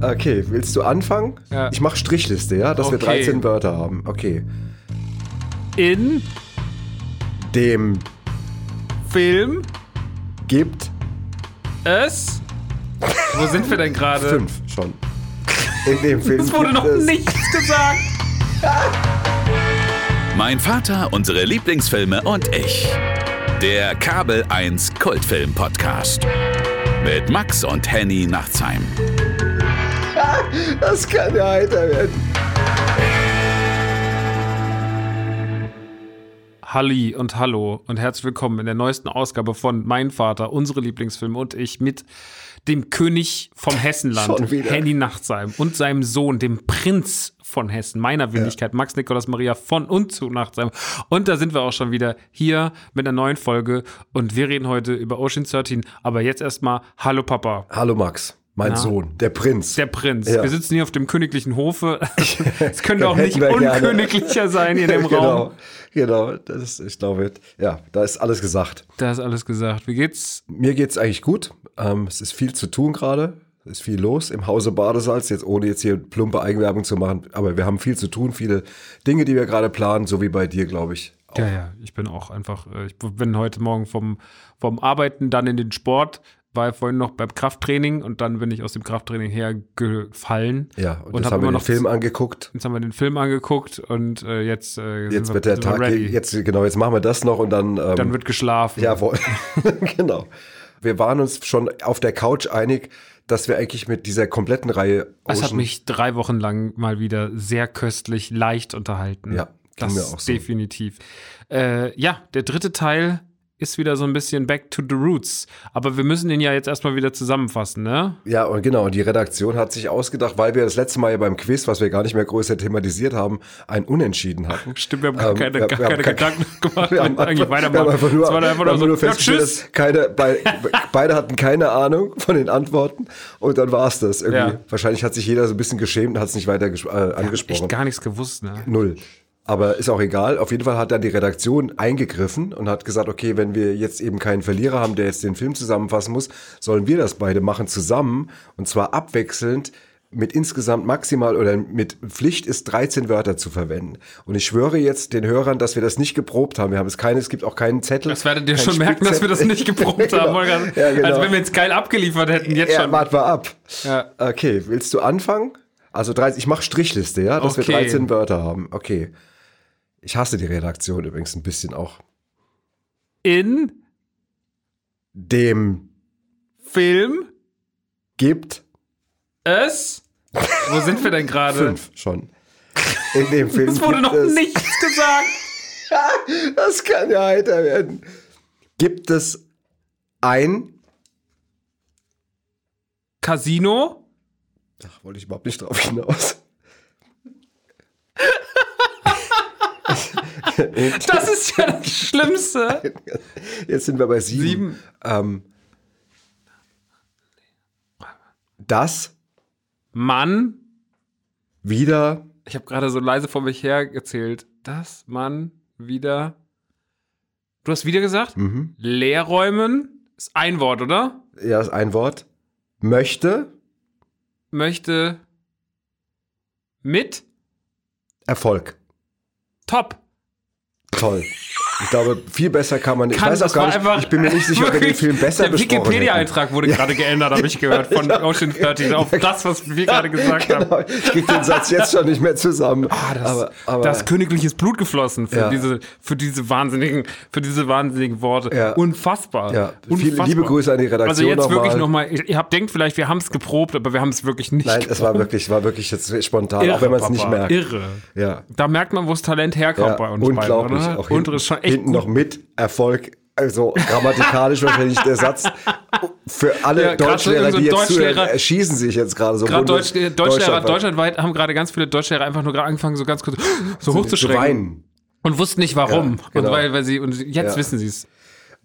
Okay, willst du anfangen? Ja. Ich mache Strichliste, ja, dass wir Okay. 13 Wörter haben. Okay. In Dem Film gibt es. Wo sind wir denn gerade? fünf schon. In dem Film Es wurde noch es nichts gesagt. Mein Vater, unsere Lieblingsfilme und ich. Der Kabel 1 Kultfilm Podcast. Mit Max und Henny Nachtsheim. Das kann ja heiter werden. Halli und hallo und herzlich willkommen in der neuesten Ausgabe von Mein Vater, unsere Lieblingsfilme und ich mit dem König vom Hessenland. Henny Nachtsheim und seinem Sohn, dem Prinz von Hessen, meiner Wenigkeit, Max Nikolaus Maria von und zu Nachtsheim. Und da sind wir auch schon wieder hier mit einer neuen Folge und wir reden heute über Ocean 13, aber jetzt erstmal Hallo Papa. Hallo Max, mein Na? Sohn, der Prinz. Der Prinz. Ja. Wir sitzen hier auf dem königlichen Hofe. Es könnte auch nicht wir gerne. unköniglicher sein hier in dem genau, Raum. genau. Das ist, ich glaube, ja, da ist alles gesagt. Da ist alles gesagt. Wie geht's? Mir geht's eigentlich gut. Ähm, es ist viel zu tun gerade. Es ist viel los im Hause Badesalz, jetzt ohne jetzt hier plumpe Eigenwerbung zu machen. Aber wir haben viel zu tun, viele Dinge, die wir gerade planen, so wie bei dir, glaube ich. Ja, ja, ich bin auch einfach, äh, ich bin heute Morgen vom, vom Arbeiten dann in den Sport, war vorhin noch beim Krafttraining und dann bin ich aus dem Krafttraining hergefallen. Ja, und, Und jetzt hab haben wir den Film angeguct. Jetzt haben wir den Film angeguckt und äh, jetzt, äh, Jetzt wir, wird der Tag, jetzt, genau, jetzt machen wir das noch und dann. Ähm, dann wird geschlafen. Jawohl, genau. Wir waren uns schon auf der Couch einig, dass wir eigentlich mit dieser kompletten Reihe Es hat Ocean- mich drei Wochen lang mal wieder sehr köstlich leicht unterhalten. Ja, das mir auch so. definitiv. Äh, ja, der dritte Teil ist wieder so ein bisschen back to the roots. Aber wir müssen den ja jetzt erstmal wieder zusammenfassen, ne? Ja, und genau, die Redaktion hat sich ausgedacht, weil wir das letzte Mal ja beim Quiz, was wir gar nicht mehr größer thematisiert haben, ein Unentschieden hatten. Stimmt, wir haben gar Ähm, keine, wir- gar wir haben keine kein- Gedanken gemacht, Wir haben wir eigentlich einfach, wir weitermachen. haben einfach nur, war einfach wir haben nur nur so, ja, festgestellt, tschüss. dass keine, bei, beide hatten keine Ahnung von den Antworten und dann war es das irgendwie. Ja. Wahrscheinlich hat sich jeder so ein bisschen geschämt und hat es nicht weiter äh, angesprochen. Echt gar nichts gewusst, ne? Null. Aber ist auch egal. Auf jeden Fall hat dann die Redaktion eingegriffen und hat gesagt, okay, wenn wir jetzt eben keinen Verlierer haben, der jetzt den Film zusammenfassen muss, sollen wir das beide machen zusammen und zwar abwechselnd mit insgesamt maximal oder mit Pflicht ist 13 Wörter zu verwenden. Und ich schwöre jetzt den Hörern, dass wir das nicht geprobt haben. Wir haben es keine, es gibt auch keinen Zettel. Das werdet ihr schon merken, dass wir das nicht geprobt haben. Genau. Wolfgang. Ja, genau. Als wenn wir jetzt geil abgeliefert hätten, jetzt Ja, schon. warte mal ab. Ja. Okay, willst du anfangen? Also 13, ich mache Strichliste, ja, dass wir Okay. 13 Wörter haben. Okay. Ich hasse die Redaktion übrigens ein bisschen auch. In Dem Film gibt es. Wo sind wir denn gerade? fünf schon. In dem Film Es wurde noch es, nichts gesagt. Das kann ja heiter werden. Gibt es ein, Casino. ach, wollte ich überhaupt nicht drauf hinaus. Das ist ja das Schlimmste. Jetzt sind wir bei sieben. Sieben. Ähm, das Mann. wieder Ich habe gerade so leise vor mich her gezählt. Das Mann wieder. Du hast wieder gesagt? Mhm. Leerräumen ist ein Wort, oder? ja, ist ein Wort, möchte Möchte mit Erfolg. Top. Toll. Ich glaube, viel besser kann man nicht. Ich Kann- weiß auch das gar nicht, einfach ich bin mir nicht sicher, ob wir den Film besser Der. Wikipedia-Eintrag wurde gerade geändert, habe ich gehört, von Ocean 13 auf das, was wir gerade gesagt haben. Genau, ich krieg den Satz jetzt schon nicht mehr zusammen. Ah, das, aber, aber, da ist königliches Blut geflossen für Ja. diese, für diese wahnsinnigen, für diese wahnsinnigen Worte. Ja. Unfassbar. ja, viele Unfassbar. liebe Grüße an die Redaktion Also jetzt nochmal. wirklich nochmal, ihr habt denkt vielleicht, wir haben es geprobt, aber wir haben es wirklich nicht Nein, es war geprobt. wirklich, war wirklich jetzt spontan, Irre, auch wenn man es nicht merkt. Irre. Ja, Da merkt man, wo das Talent herkommt ja bei uns beiden, unglaublich. oder? Auch schon echt hinten noch mit Erfolg. Also grammatikalisch wahrscheinlich der Satz. Für alle Ja, Deutschlehrer, so die jetzt zuhören, Deutschlehrer- erschießen sich jetzt gerade so. Gerade Deutsch, Deutschlehrer deutschlandweit. deutschlandweit haben gerade ganz viele Deutschlehrer einfach nur gerade angefangen, so ganz kurz so zu hochzuschrecken weinen. und wussten nicht warum. Ja, genau. Und weil, weil sie, und jetzt Ja. wissen sie es.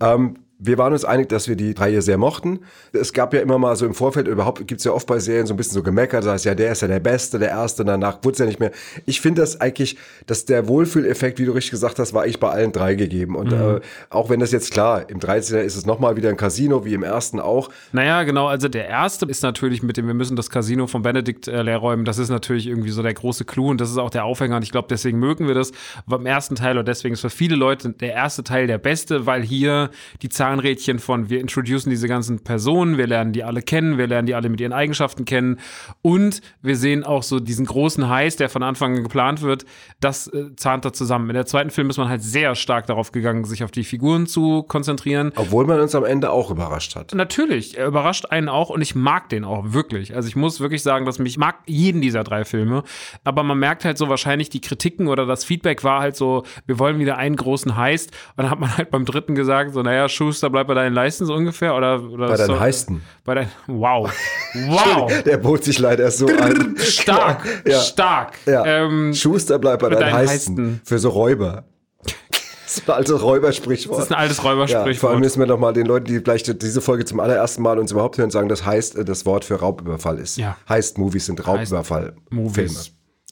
Ähm, wir waren uns einig, dass wir die Reihe sehr mochten. Es gab ja immer mal so im Vorfeld, überhaupt gibt es ja oft bei Serien so ein bisschen so gemeckert, das heißt ja, der ist ja der Beste, der Erste, danach wurde es ja nicht mehr. Ich finde das eigentlich, dass der Wohlfühleffekt, wie du richtig gesagt hast, war eigentlich bei allen drei gegeben. Und mhm. äh, auch wenn das jetzt klar, im 13er ist es nochmal wieder ein Casino, wie im ersten auch. Naja, genau, also der Erste ist natürlich mit dem, wir müssen das Casino von Benedikt äh, leer räumen, das ist natürlich irgendwie so der große Clou und das ist auch der Aufhänger und ich glaube, deswegen mögen wir das beim ersten Teil oder deswegen ist für viele Leute der erste Teil der beste, weil hier die Zahnrädchen von wir introducen diese ganzen Personen, wir lernen die alle kennen, wir lernen die alle mit ihren Eigenschaften kennen und wir sehen auch so diesen großen Heiß, der von Anfang an geplant wird, das äh, zahnt da zusammen. In der zweiten Film ist man halt sehr stark darauf gegangen, sich auf die Figuren zu konzentrieren. Obwohl man uns am Ende auch überrascht hat. Natürlich, er überrascht einen auch und ich mag den auch wirklich. Also ich muss wirklich sagen, dass mich mag jeden dieser drei Filme, aber man merkt halt so wahrscheinlich die Kritiken oder das Feedback war halt so, wir wollen wieder einen großen Heist und dann hat man halt beim dritten gesagt, so naja, Schuster, bleib bei deinen Leisten so ungefähr? Oder, oder bei deinen so, Heisten. Bei deinen, wow. Wow. Der bot sich leider so an. Stark, ja. stark. Ja. Ähm, Schuster bleibt bei deinen, deinen Heisten. Heisten. Für so Räuber. Das ist ein altes Räubersprichwort. Das ist ein altes Räubersprichwort. Ja, vor allem müssen wir noch mal den Leuten, die vielleicht diese Folge zum allerersten Mal uns überhaupt hören, sagen, das heißt, äh, das Wort für Raubüberfall ist. Ja. Heißt, Movies sind Raubüberfall-Filme.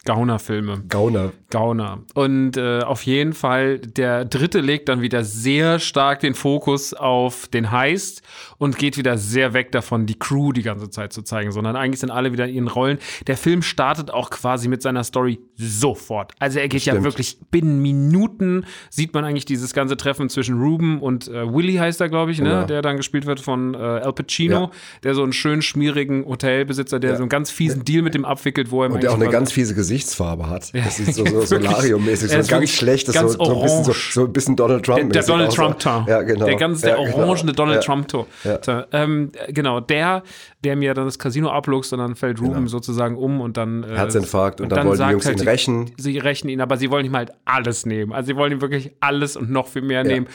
Gauner-Filme. Gauner. Gauner. Und äh, auf jeden Fall, der dritte legt dann wieder sehr stark den Fokus auf den Heist und geht wieder sehr weg davon, die Crew die ganze Zeit zu zeigen, sondern eigentlich sind alle wieder in ihren Rollen. Der Film startet auch quasi mit seiner Story sofort. Also er geht Stimmt. ja wirklich binnen Minuten sieht man eigentlich dieses ganze Treffen zwischen Ruben und äh, Willy heißt er, glaube ich, ne? Ja. der dann gespielt wird von äh, Al Pacino, ja. der so einen schönen schmierigen Hotelbesitzer, der ja. so einen ganz fiesen Deal mit dem abwickelt, wo er und der auch eine ganz fiese Gesicht Gesichtsfarbe hat. Das ist so, so Solarium-mäßig, so ein ganz schlechtes, ganz so, so, ein bisschen, so, so, ein bisschen Donald Trump. Der, der Donald Trump-Ton. Ja, genau. Der ganz, der genau. orangene genau. Donald. Trump-Ton. Ja. Ähm, genau, der, der mir dann das Casino abluchst und dann fällt Ruben genau. sozusagen um und dann. Äh, Herzinfarkt und, und dann, dann wollen die Jungs halt, ihn rächen. Sie, sie rächen ihn, aber sie wollen ihm halt alles nehmen. Also sie wollen ihm wirklich alles und noch viel mehr nehmen.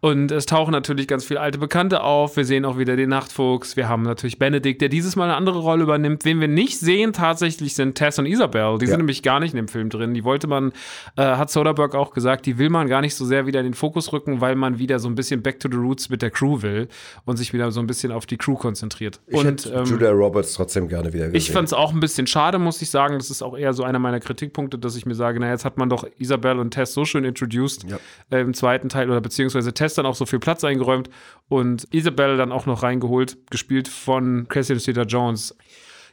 Und es tauchen natürlich ganz viele alte Bekannte auf. Wir sehen auch wieder den Nachtfuchs. Wir haben natürlich Benedikt, der dieses Mal eine andere Rolle übernimmt. Wen wir nicht sehen, tatsächlich sind Tess und Isabel. Die ja. sind nämlich gar nicht in dem Film drin. Die wollte man, äh, hat Soderbergh auch gesagt, die will man gar nicht so sehr wieder in den Fokus rücken, weil man wieder so ein bisschen back to the roots mit der Crew will und sich wieder so ein bisschen auf die Crew konzentriert. Ich und ähm, Julia Roberts trotzdem gerne wieder gesehen. Ich fand es auch ein bisschen schade, muss ich sagen. Das ist auch eher so einer meiner Kritikpunkte, dass ich mir sage, na jetzt hat man doch Isabel und Tess so schön introduced ja. äh, im zweiten Teil oder beziehungsweise Tess dann auch so viel Platz eingeräumt und Isabel dann auch noch reingeholt, gespielt von Cassidy Zeta Jones.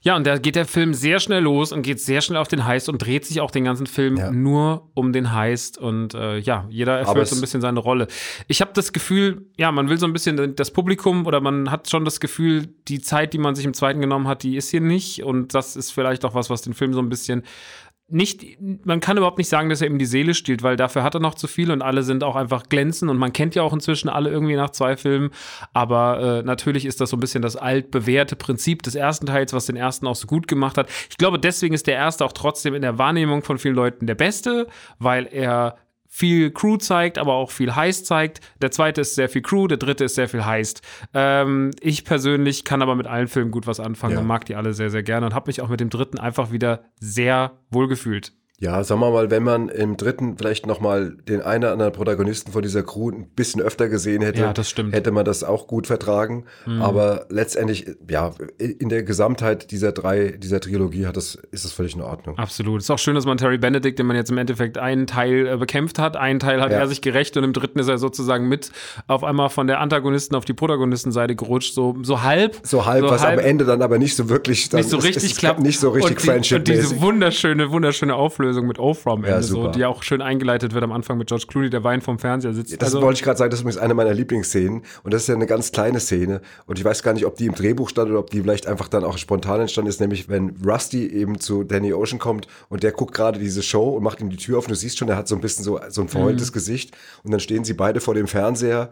Ja, und da geht der Film sehr schnell los und geht sehr schnell auf den Heist und dreht sich auch den ganzen Film ja. nur um den Heist. Und äh, ja, jeder erfüllt so ein bisschen seine Rolle. Ich habe das Gefühl, ja, man will so ein bisschen das Publikum oder man hat schon das Gefühl, die Zeit, die man sich im zweiten genommen hat, die ist hier nicht. Und das ist vielleicht auch was, was den Film so ein bisschen nicht, man kann überhaupt nicht sagen, dass er ihm die Seele stiehlt, weil dafür hat er noch zu viel und alle sind auch einfach glänzend und man kennt ja auch inzwischen alle irgendwie nach zwei Filmen. Aber äh, natürlich ist das so ein bisschen das altbewährte Prinzip des ersten Teils, was den ersten auch so gut gemacht hat. Ich glaube, deswegen ist der erste auch trotzdem in der Wahrnehmung von vielen Leuten der beste, weil er viel Crew zeigt, aber auch viel Heist zeigt. Der zweite ist sehr viel Crew, der dritte ist sehr viel Heist. Ähm, ich persönlich kann aber mit allen Filmen gut was anfangen ja. und mag die alle sehr, sehr gerne und habe mich auch mit dem dritten einfach wieder sehr wohl gefühlt. Ja, sagen wir mal, wenn man im dritten vielleicht nochmal den einen oder anderen Protagonisten von dieser Crew ein bisschen öfter gesehen hätte, ja, hätte man das auch gut vertragen. Mhm. Aber letztendlich, ja, in der Gesamtheit dieser drei, dieser Trilogie hat das, ist es völlig in Ordnung. Absolut. Es ist auch schön, dass man Terry Benedict, den man jetzt im Endeffekt einen Teil äh, bekämpft hat, einen Teil hat ja. er sich gerecht und im dritten ist er sozusagen mit auf einmal von der Antagonisten auf die Protagonistenseite gerutscht, so, so halb. So halb, so was halb, am Ende dann aber nicht so wirklich, dann nicht so richtig ist, klappt. Nicht so richtig und die, Und diese wunderschöne, wunderschöne Auflösung Auflösung mit am Ende, ja, so, die auch schön eingeleitet wird am Anfang mit George Clooney, der Wein vom Fernseher sitzt. Das also, wollte ich gerade sagen, das ist eine meiner Lieblingsszenen und das ist ja eine ganz kleine Szene und ich weiß gar nicht, ob die im Drehbuch stand oder ob die vielleicht einfach dann auch spontan entstanden ist, nämlich wenn Rusty eben zu Danny Ocean kommt und der guckt gerade diese Show und macht ihm die Tür auf und du siehst schon, der hat so ein bisschen so, so ein verheultes mhm. Gesicht und dann stehen sie beide vor dem Fernseher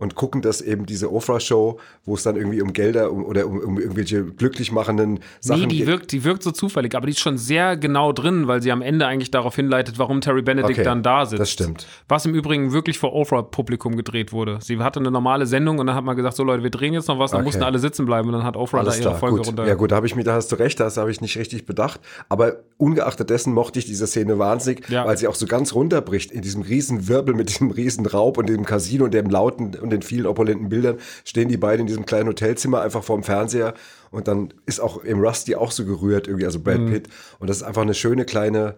und gucken das eben diese Ofra-Show, wo es dann irgendwie um Gelder um, oder um, um, irgendwelche glücklich machenden Sachen geht. Nee, die wirkt, die wirkt so zufällig, aber die ist schon sehr genau drin, weil sie am Ende eigentlich darauf hinleitet, warum Terry Benedict okay, dann da sitzt. Das stimmt. Was im Übrigen wirklich vor Ofra-Publikum gedreht wurde. Sie hatte eine normale Sendung und dann hat man gesagt, so Leute, wir drehen jetzt noch was, dann okay. mussten alle sitzen bleiben und dann hat Ofra da ihre klar, Folge gut. runter. Ja gut, da habe ich mir, da hast du recht, das habe ich nicht richtig bedacht, aber ungeachtet dessen mochte ich diese Szene wahnsinnig, ja. weil sie auch so ganz runterbricht in diesem riesen Wirbel mit diesem riesen Raub und dem Casino und dem lauten und den vielen opulenten Bildern stehen die beiden in diesem kleinen Hotelzimmer einfach vorm Fernseher und dann ist auch im Rusty auch so gerührt irgendwie, also Brad Pitt. Und das ist einfach eine schöne kleine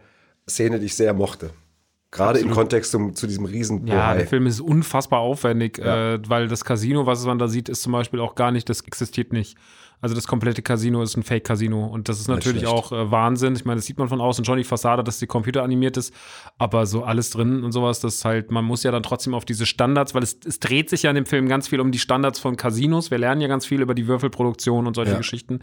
Szene, die ich sehr mochte. Gerade im Kontext zum, zu diesem riesen Ja, der Film ist unfassbar aufwendig, äh, weil das Casino, was man da sieht, ist zum Beispiel auch gar nicht, das existiert nicht. Also das komplette Casino ist ein Fake-Casino und das ist natürlich auch äh, Wahnsinn. Ich meine, das sieht man von außen schon, die Fassade, dass die Computer animiert ist, aber so alles drin und sowas, das halt, man muss ja dann trotzdem auf diese Standards, weil es, es dreht sich ja in dem Film ganz viel um die Standards von Casinos. Wir lernen ja ganz viel über die Würfelproduktion und solche Ja. Geschichten,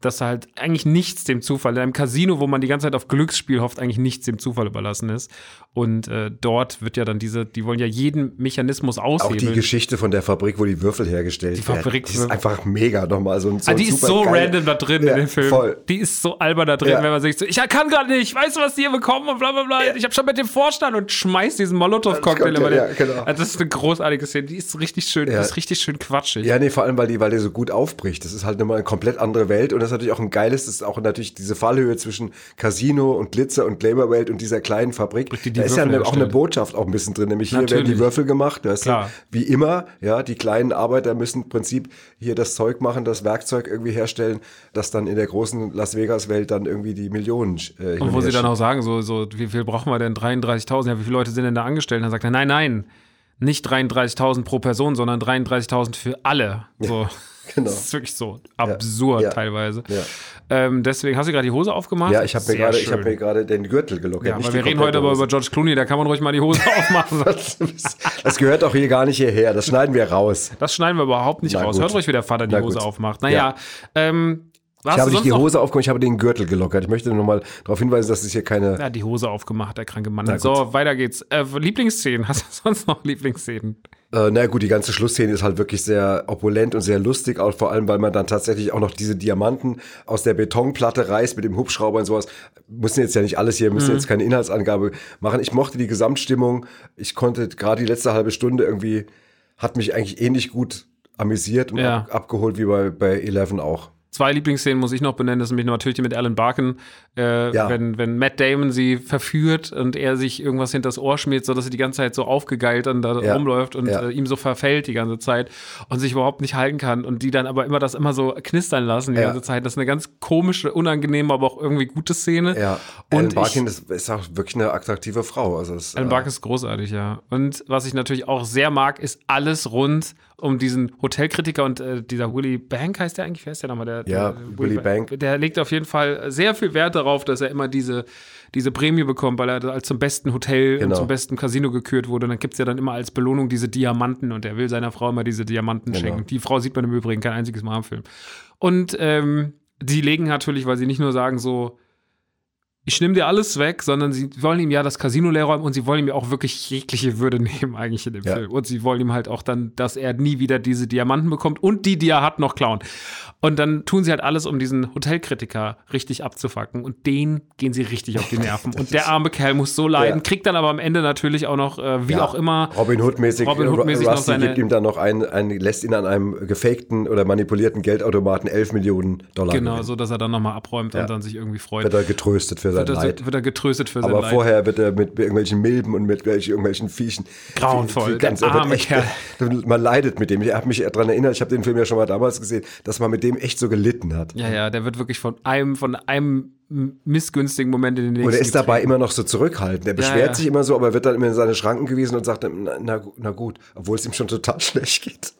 dass halt eigentlich nichts dem Zufall, in einem Casino, wo man die ganze Zeit auf Glücksspiel hofft, eigentlich nichts dem Zufall überlassen ist. Und äh, dort wird ja dann diese, die wollen ja jeden Mechanismus Auch die aushebeln. Geschichte von der Fabrik, wo die Würfel hergestellt Die werden. Fabrik- die ist einfach mega nochmal. So, ein- so Ah, die ist so geile- random da drin Ja, in dem Film. Voll. Die ist so albern da drin, Ja. wenn man sich so, ich kann gerade nicht, weißt du, was die hier bekommen und bla bla bla. Ich habe schon mit dem Vorstand und schmeißt diesen Molotow-Cocktail ja, den- ja, genau. Also das ist eine großartige Szene. Die ist richtig schön, Ja. die ist richtig schön quatschig. Ja, nee, vor allem, weil die, weil die so gut aufbricht. Das ist halt nochmal eine komplett andere Welt und das ist natürlich auch ein geiles, das ist auch natürlich diese Fallhöhe zwischen Casino und Glitzer und Glamour-Welt und dieser kleinen Fabrik. die die da ist ja eine, auch eine. Botschaft auch ein bisschen drin, nämlich hier werden die Würfel gemacht, weißt Klar. du? Wie immer, ja, die kleinen Arbeiter müssen im Prinzip hier das Zeug machen, das Werkzeug irgendwie herstellen, das dann in der großen Las Vegas-Welt dann irgendwie die Millionen äh, Und wo sie dann auch sagen, so, so, wie viel brauchen wir denn? 33.000. Ja, wie viele Leute sind denn da angestellt? Und dann sagt er, nein, nein, nicht 33.000 pro Person, sondern 33.000 für alle. So. genau. Das ist wirklich so absurd Ja. teilweise. Ja. Ähm, deswegen hast du gerade die Hose aufgemacht. Ja, ich habe mir gerade, ich schön. habe mir gerade den Gürtel gelockert. Ja, aber wir reden heute aber über George Clooney, da kann man ruhig mal die Hose aufmachen. Das gehört auch hier gar nicht hierher. Das schneiden wir raus. Das schneiden wir überhaupt nicht Na raus. gut. Hört ruhig, wie der Vater die Na Hose gut. aufmacht. Naja, ähm, was Ich habe nicht die? Hose aufgemacht, ich habe den Gürtel gelockert. Ich möchte nur mal darauf hinweisen, dass es hier keine. Ja, die Hose aufgemacht, der kranke Mann. So, weiter geht's. Äh, Lieblingsszenen, hast du sonst noch Lieblingsszenen? Äh, na gut, die ganze Schlussszene ist halt wirklich sehr opulent und sehr lustig, auch vor allem, weil man dann tatsächlich auch noch diese Diamanten aus der Betonplatte reißt mit dem Hubschrauber und sowas. Müssen jetzt ja nicht alles hier, Mhm. müssen jetzt keine Inhaltsangabe machen. Ich mochte die Gesamtstimmung. Ich konnte gerade die letzte halbe Stunde irgendwie, hat mich eigentlich ähnlich gut amüsiert und Ja. ab, abgeholt wie bei, bei Eleven auch. Zwei Lieblingsszenen muss ich noch benennen, das ist nämlich natürlich die mit Alan Barken, äh, Ja. wenn, wenn Matt Damon sie verführt und er sich irgendwas hinters Ohr schmiert, sodass sie die ganze Zeit so aufgegeilt dann da Ja. rumläuft und Ja. äh, ihm so verfällt die ganze Zeit und sich überhaupt nicht halten kann und die dann aber immer das immer so knistern lassen die ganze Zeit. Das ist eine ganz komische, unangenehme, aber auch irgendwie gute Szene. Ja, Alan Und Barkin ich, ist, ist auch wirklich eine attraktive Frau. Also es, Alan äh, Barken ist großartig, ja. Und was ich natürlich auch sehr mag, ist alles rund um diesen Hotelkritiker und äh, dieser Willy Bank heißt der eigentlich, wer ist der nochmal? Der, Ja, der, Willy Bank. Der legt auf jeden Fall sehr viel Wert darauf, dass er immer diese, diese Prämie bekommt, weil er als zum besten Hotel und Genau. zum besten Casino gekürt wurde. Und dann gibt es ja dann immer als Belohnung diese Diamanten und er will seiner Frau immer diese Diamanten Genau. schenken. Die Frau sieht man im Übrigen kein einziges Mal im Film. Und ähm, die legen natürlich, weil sie nicht nur sagen so, ich nehme dir alles weg, sondern sie wollen ihm ja das Casino leer räumen und sie wollen ihm ja auch wirklich jegliche Würde nehmen, eigentlich in dem Ja. Film. Und sie wollen ihm halt auch dann, dass er nie wieder diese Diamanten bekommt und die, die er hat, noch klauen. Und dann tun sie halt alles, um diesen Hotelkritiker richtig abzufacken. Und den gehen sie richtig auf die Nerven. und der arme Kerl muss so leiden, Ja. kriegt dann aber am Ende natürlich auch noch, äh, wie Ja, auch immer, Robin Hood-mäßig. Robin Hood-mäßig noch seine- gibt ihm dann noch ein, ein, lässt ihn an einem gefakten oder manipulierten Geldautomaten 11 Millionen Dollar. genau, gewinnen. so dass er dann nochmal abräumt und dann sich irgendwie freut. Wird er getröstet für Wird er, Leid. wird er getröstet für sein Aber Leid. vorher wird er mit irgendwelchen Milben und mit welchen, irgendwelchen Viechen. Grauenvoll, Ganz, der er arme echt, Kerl. Man leidet mit dem. Ich habe mich daran erinnert, ich habe den Film ja schon mal damals gesehen, dass man mit dem echt so gelitten hat. Ja, ja, der wird wirklich von einem, von einem missgünstigen Moment in den nächsten. Und er ist dabei immer noch so zurückhaltend. Er beschwert ja. sich immer so, aber wird dann immer in seine Schranken gewiesen und sagt, na, na, na gut, obwohl es ihm schon total schlecht geht.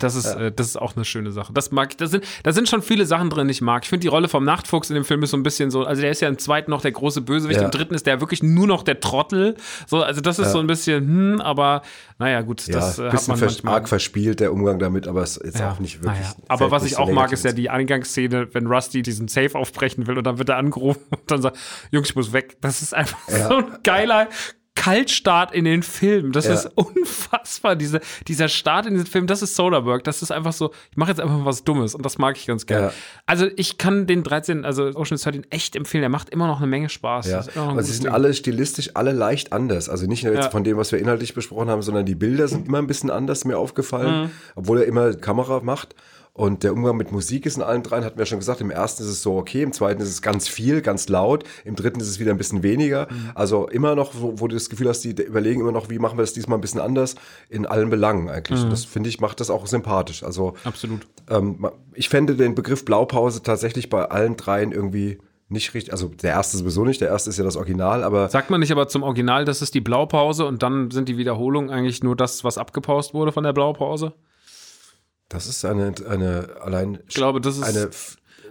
Das ist, äh, das ist auch eine schöne Sache. Das mag ich. Da sind, da sind schon viele Sachen drin, die ich mag. Ich finde die Rolle vom Nachtfuchs in dem Film ist so ein bisschen so, also der ist ja im zweiten noch der große Bösewicht, Ja. im dritten ist der wirklich nur noch der Trottel. So, also das ist so ein bisschen, hm, aber naja, gut, Ja, das äh, ein hat bisschen man vers manchmal. arg verspielt, der Umgang damit, aber es ist auch nicht wirklich. naja. Aber was ich so auch mag, ist ja die Eingangsszene, wenn Rusty diesen Safe aufbrechen will und dann wird er angerufen und dann sagt, Jungs, ich muss weg. Das ist einfach so ein geiler Kaltstart in den Film. Das Ja. ist unfassbar. Diese, dieser Start in den Film, das ist Soderbergh. Das ist einfach so, ich mache jetzt einfach mal was Dummes und das mag ich ganz gerne. Ja. Also ich kann den 13, also Ocean's 13 echt empfehlen. Der macht immer noch eine Menge Spaß. Ja, aber sie sind Ding. alle stilistisch alle leicht anders. Also nicht nur jetzt Ja. von dem, was wir inhaltlich besprochen haben, sondern die Bilder sind immer ein bisschen anders mir aufgefallen, Mhm. obwohl er immer Kamera macht. Und der Umgang mit Musik ist in allen dreien, hatten wir schon gesagt, im ersten ist es so okay, im zweiten ist es ganz viel, ganz laut, im dritten ist es wieder ein bisschen weniger. Mhm. Also immer noch, wo, wo du das Gefühl hast, die überlegen immer noch, wie machen wir das diesmal ein bisschen anders, in allen Belangen eigentlich. Mhm. Und das finde ich, macht das auch sympathisch. Also Absolut. ähm, ich fände den Begriff Blaupause tatsächlich bei allen dreien irgendwie nicht richtig. Also der erste sowieso nicht, der erste ist ja das Original, aber Sagt man nicht aber zum Original, das ist die Blaupause und dann sind die Wiederholungen eigentlich nur das, was abgepaust wurde von der Blaupause? Das ist eine, eine allein. Ich glaube, das ist, eine,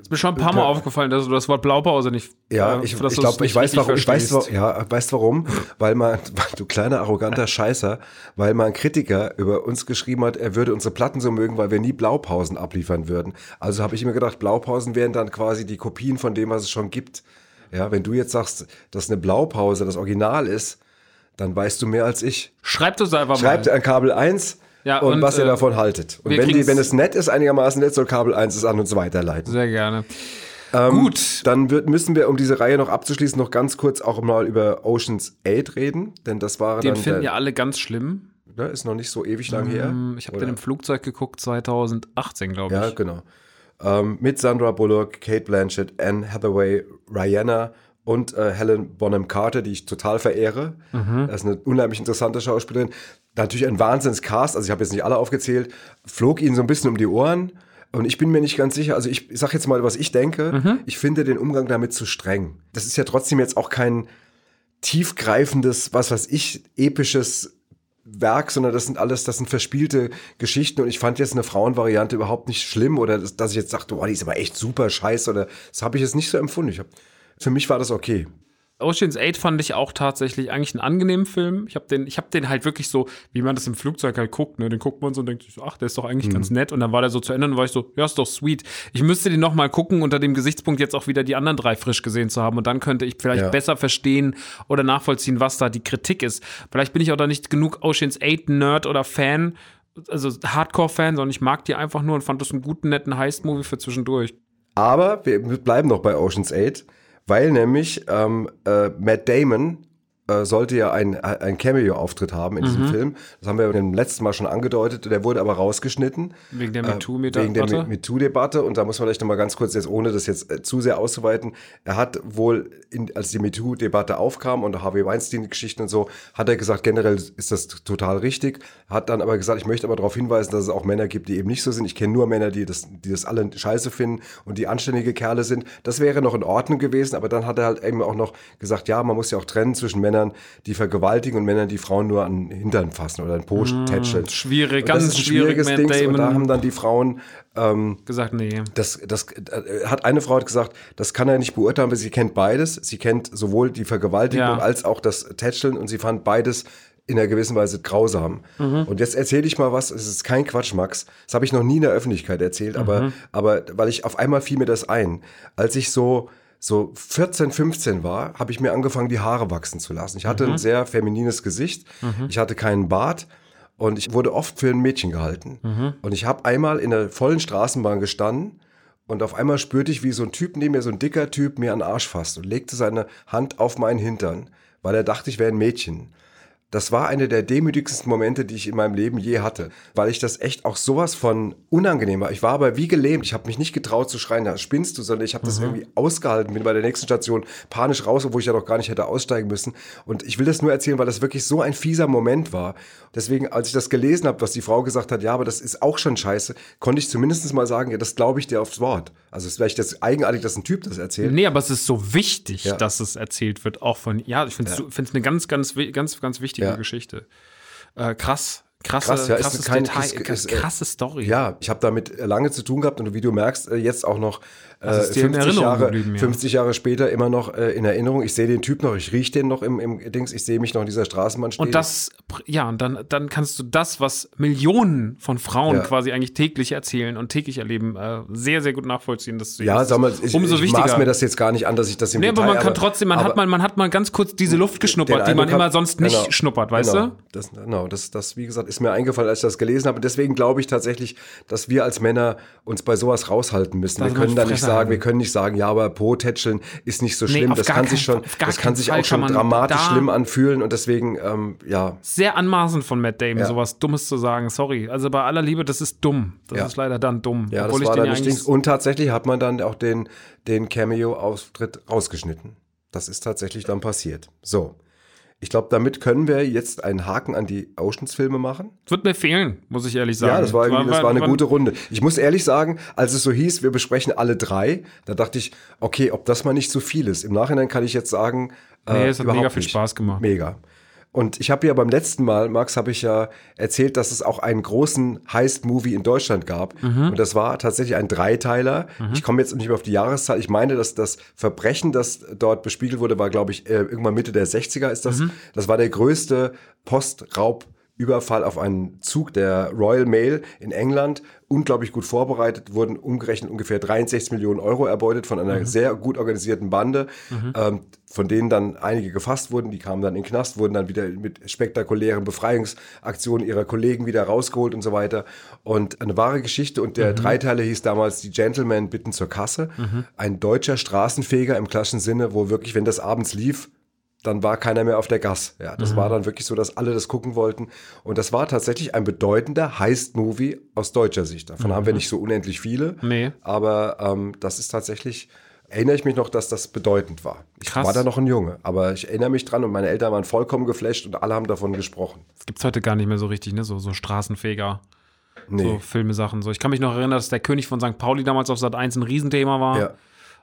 ist mir schon ein paar Mal aufgefallen, dass du das Wort Blaupause nicht. ja, äh, ich, ich glaube, ich weiß warum, ich weiß, ja, weißt warum? Weil man, du kleiner arroganter Scheißer, weil mal ein Kritiker über uns geschrieben hat, er würde unsere Platten so mögen, weil wir nie Blaupausen abliefern würden. Also habe ich immer gedacht, Blaupausen wären dann quasi die Kopien von dem, was es schon gibt. Ja, wenn du jetzt sagst, dass eine Blaupause das Original ist, dann weißt du mehr als ich. Schreibt uns einfach Schreibt mal. an Kabel 1 Ja, und, und, was ihr äh, davon haltet. Und wenn, die, wenn es nett ist, einigermaßen nett, soll Kabel 1 es an uns weiterleiten. Sehr gerne. Ähm, Gut. Dann wird, müssen wir, um diese Reihe noch abzuschließen, noch ganz kurz auch mal über Oceans 8 reden, denn das war Den dann, finden ja alle ganz schlimm. ne, ist noch nicht so ewig lang her. Hm, Ich habe den im Flugzeug geguckt, 2018, glaube ich. Ja, genau. Ähm, mit Sandra Bullock, Kate Blanchett, Anne Hathaway, Rihanna und äh, Helen Bonham Carter, die ich total verehre. Mhm. Das ist eine unheimlich interessante Schauspielerin. Natürlich ein Wahnsinnscast, also ich habe jetzt nicht alle aufgezählt, flog ihnen so ein bisschen um die Ohren. Und ich bin mir nicht ganz sicher, also ich sag jetzt mal, was ich denke. Mhm. Ich finde den Umgang damit zu streng. Das ist ja trotzdem jetzt auch kein tiefgreifendes, was weiß ich, episches Werk, sondern das sind alles, das sind verspielte Geschichten und ich fand jetzt eine Frauenvariante überhaupt nicht schlimm oder dass, dass ich jetzt dachte, oh, die ist aber echt super scheiße oder das habe ich jetzt nicht so empfunden. Ich hab, für mich war das okay. Ocean's 8 fand ich auch tatsächlich eigentlich einen angenehmen Film. Ich habe den, ich hab den halt wirklich so, wie man das im Flugzeug halt guckt, ne? Den guckt man so und denkt sich so, ach, der ist doch eigentlich ganz nett. Und dann war der so zu Ende und war ich so, ja, ist doch sweet. Ich müsste den noch mal gucken, unter dem Gesichtspunkt jetzt auch wieder die anderen drei frisch gesehen zu haben. Und dann könnte ich vielleicht Ja. besser verstehen oder nachvollziehen, was da die Kritik ist. Vielleicht bin ich auch da nicht genug Ocean's 8 Nerd oder Fan, also Hardcore-Fan, sondern ich mag die einfach nur und fand das einen guten, netten Heist-Movie für zwischendurch. Aber wir bleiben noch bei Ocean's 8, weil nämlich ähm, äh, Matt Damon äh, sollte ja ein, ein Cameo-Auftritt haben in Mhm. diesem Film. Das haben wir beim letzten Mal schon angedeutet. Der wurde aber rausgeschnitten. Wegen der Äh, MeToo-Debatte? Wegen der Me- MeToo-Debatte. Und da muss man vielleicht noch mal ganz kurz, jetzt ohne das jetzt äh, zu sehr auszuweiten, er hat wohl, in, als die MeToo-Debatte aufkam und Harvey Weinstein-Geschichten und so, hat er gesagt, generell ist das total richtig. Hat dann aber gesagt, ich möchte aber darauf hinweisen, dass es auch Männer gibt, die eben nicht so sind. Ich kenne nur Männer, die das, die das alle scheiße finden und die anständige Kerle sind. Das wäre noch in Ordnung gewesen, aber dann hat er halt eben auch noch gesagt, ja, man muss ja auch trennen zwischen Männern, die vergewaltigen und Männern, die Frauen nur an den Hintern fassen oder an den Po tätscheln. Hm, schwierig, Und ganz das ist ein schwierig, schwieriges Matt Ding. Und da haben dann die Frauen gesagt, nee. das, das äh, hat eine Frau hat gesagt, das kann er nicht beurteilen, weil sie kennt beides. Sie kennt sowohl die Vergewaltigung Ja. als auch das Tätscheln und sie fand beides in einer gewissen Weise grausam. Mhm. Und jetzt erzähle ich mal was, es ist kein Quatsch, Max. Das habe ich noch nie in der Öffentlichkeit erzählt, Mhm. aber, aber weil ich auf einmal fiel mir das ein. Als ich so, so 14, 15 war, habe ich mir angefangen, die Haare wachsen zu lassen. Ich hatte Mhm. ein sehr feminines Gesicht, ich hatte keinen Bart. Und ich wurde oft für ein Mädchen gehalten. Mhm. Und ich habe einmal in der vollen Straßenbahn gestanden und auf einmal spürte ich, wie so ein Typ neben mir, so ein dicker Typ, mir an den Arsch fasst und legte seine Hand auf meinen Hintern, weil er dachte, ich wäre ein Mädchen. Das war einer der demütigsten Momente, die ich in meinem Leben je hatte, weil ich das echt auch sowas von unangenehm war. Ich war aber wie gelähmt. Ich habe mich nicht getraut zu schreien, da spinnst du, sondern ich habe das irgendwie ausgehalten, bin bei der nächsten Station panisch raus, obwohl ich ja doch gar nicht hätte aussteigen müssen. Und ich will das nur erzählen, weil das wirklich so ein fieser Moment war. Deswegen, als ich das gelesen habe, was die Frau gesagt hat, ja, aber das ist auch schon scheiße, konnte ich zumindest mal sagen, ja, das glaube ich dir aufs Wort. Also es ist vielleicht das eigenartig, dass ein Typ das erzählt. Nee, aber es ist so wichtig, Ja. dass es erzählt wird, auch von, ja, ich finde es eine ganz, ganz, ganz, ganz wichtige Ja. Geschichte. Äh, krass, krasse, Krass, ja, ist krasses kein- Detail, ist- ist, krasse Story. Ja, ich habe damit lange zu tun gehabt und wie du merkst, äh, jetzt auch noch Das ist dir in 50, Erinnerung Jahre, geblieben, ja. 50 Jahre später immer noch äh, in Erinnerung. Ich sehe den Typ noch, ich rieche den noch im, im Dings, ich sehe mich noch in dieser Straßenbahn stehen. Und das, ja, und dann, dann kannst du das, was Millionen von Frauen Ja. quasi eigentlich täglich erzählen und täglich erleben, äh, sehr, sehr gut nachvollziehen. Das ja, sag mal, ich, umso ich wichtiger. maß mir das jetzt gar nicht an, dass ich das im Nee, Detail, aber man kann trotzdem, man aber- hat mal, man hat mal ganz kurz diese Luft geschnuppert, die man immer sonst nicht genau, schnuppert, weißt genau, du? Das, genau, das, das, wie gesagt, ist ist mir eingefallen, als ich das gelesen habe. Und deswegen glaube ich tatsächlich, dass wir als Männer uns bei sowas raushalten müssen. Dass wir können da nicht sagen, wir können nicht sagen, ja, aber Po-Tätscheln ist nicht so schlimm. auf das kann sich schon, das kann sich Fall auch schon dramatisch schlimm anfühlen. Und deswegen, ähm, ja, Sehr anmaßend von Matt Damon, Ja. sowas Dummes zu sagen. Sorry. Also bei aller Liebe, das ist dumm. Das Ja. ist leider dann dumm. ja, Obwohl das war dann nicht Dings. Und tatsächlich hat man dann auch den, den Cameo-Auftritt rausgeschnitten. Das ist tatsächlich dann passiert. So. Ich glaube, damit können wir jetzt einen Haken an die Oceans-Filme machen. Wird mir fehlen, muss ich ehrlich sagen. Ja, das war, irgendwie, das war eine gute Runde. Ich muss ehrlich sagen, als es so hieß, wir besprechen alle drei, da dachte ich, okay, ob das mal nicht zu viel ist. Im Nachhinein kann ich jetzt sagen, äh, Nee, es hat mega viel nicht. Spaß gemacht. Mega. Und ich habe ja beim letzten Mal, Max, habe ich ja erzählt, dass es auch einen großen Heist-Movie in Deutschland gab. Mhm. Und das war tatsächlich ein Dreiteiler. Ich komme jetzt nicht mehr auf die Jahreszahl. Ich meine, dass das Verbrechen, das dort bespiegelt wurde, war, glaube ich, äh, irgendwann Mitte der 60er ist Mhm. das. Das war der größte Postraub. Überfall auf einen Zug der Royal Mail in England, unglaublich gut vorbereitet, wurden umgerechnet ungefähr 63 Millionen Euro erbeutet von einer sehr gut organisierten Bande, ähm, von denen dann einige gefasst wurden, die kamen dann in den Knast, wurden dann wieder mit spektakulären Befreiungsaktionen ihrer Kollegen wieder rausgeholt und so weiter. Und eine wahre Geschichte. Und der Dreiteiler hieß damals Die Gentlemen bitten zur Kasse. Ein deutscher Straßenfeger im klassischen Sinne, wo wirklich, wenn das abends lief, dann war keiner mehr auf der Gas. Ja, das war dann wirklich so, dass alle das gucken wollten. Und das war tatsächlich ein bedeutender Heist-Movie aus deutscher Sicht. Davon haben wir nicht so unendlich viele. Nee. Aber ähm, das ist tatsächlich, erinnere ich mich noch, dass das bedeutend war. Ich Krass. war da noch ein Junge, aber ich erinnere mich dran und meine Eltern waren vollkommen geflasht und alle haben davon gesprochen. Das gibt's heute gar nicht mehr so richtig, ne? So, so Straßenfeger, Nee. so Filmesachen. So. Ich kann mich noch erinnern, dass der König von St. Pauli damals auf Sat 1 ein Riesenthema war. Ja.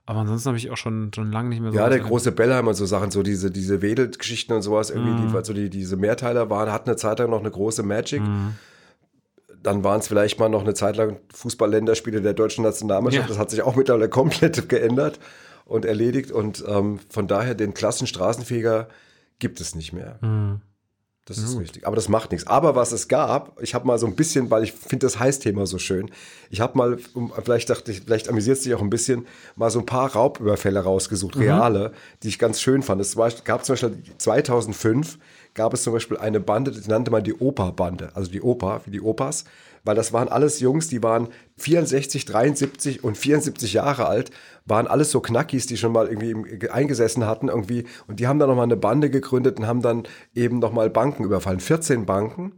Aber ansonsten habe ich auch schon, schon lange nicht mehr so. Ja, der große Bellheim und so Sachen, so diese, diese Wedel-Geschichten und sowas, irgendwie, Mhm. die, also die, diese Mehrteiler waren, hatten eine Zeit lang noch eine große Magic. Mhm. Dann waren es vielleicht mal noch eine Zeit lang Fußball-Länderspiele der deutschen Nationalmannschaft. Ja. Das hat sich auch mittlerweile komplett geändert und erledigt. Und ähm, von daher den klassen Straßenfeger gibt es nicht mehr. Mhm. Das ist richtig. Aber das macht nichts. Aber was es gab, ich habe mal so ein bisschen, weil ich finde das Heißthema so schön, ich habe mal, vielleicht dachte ich, vielleicht amüsiert es dich auch ein bisschen, mal so ein paar Raubüberfälle rausgesucht, reale, die ich ganz schön fand. Es gab zum Beispiel 2005 gab es zum Beispiel eine Bande, die nannte man die Opa-Bande, also die Opa, wie die Opas, weil das waren alles Jungs, die waren 64, 73 und 74 Jahre alt, waren alles so Knackis, die schon mal irgendwie im- eingesessen hatten irgendwie und die haben dann nochmal eine Bande gegründet und haben dann eben nochmal Banken überfallen, 14 Banken.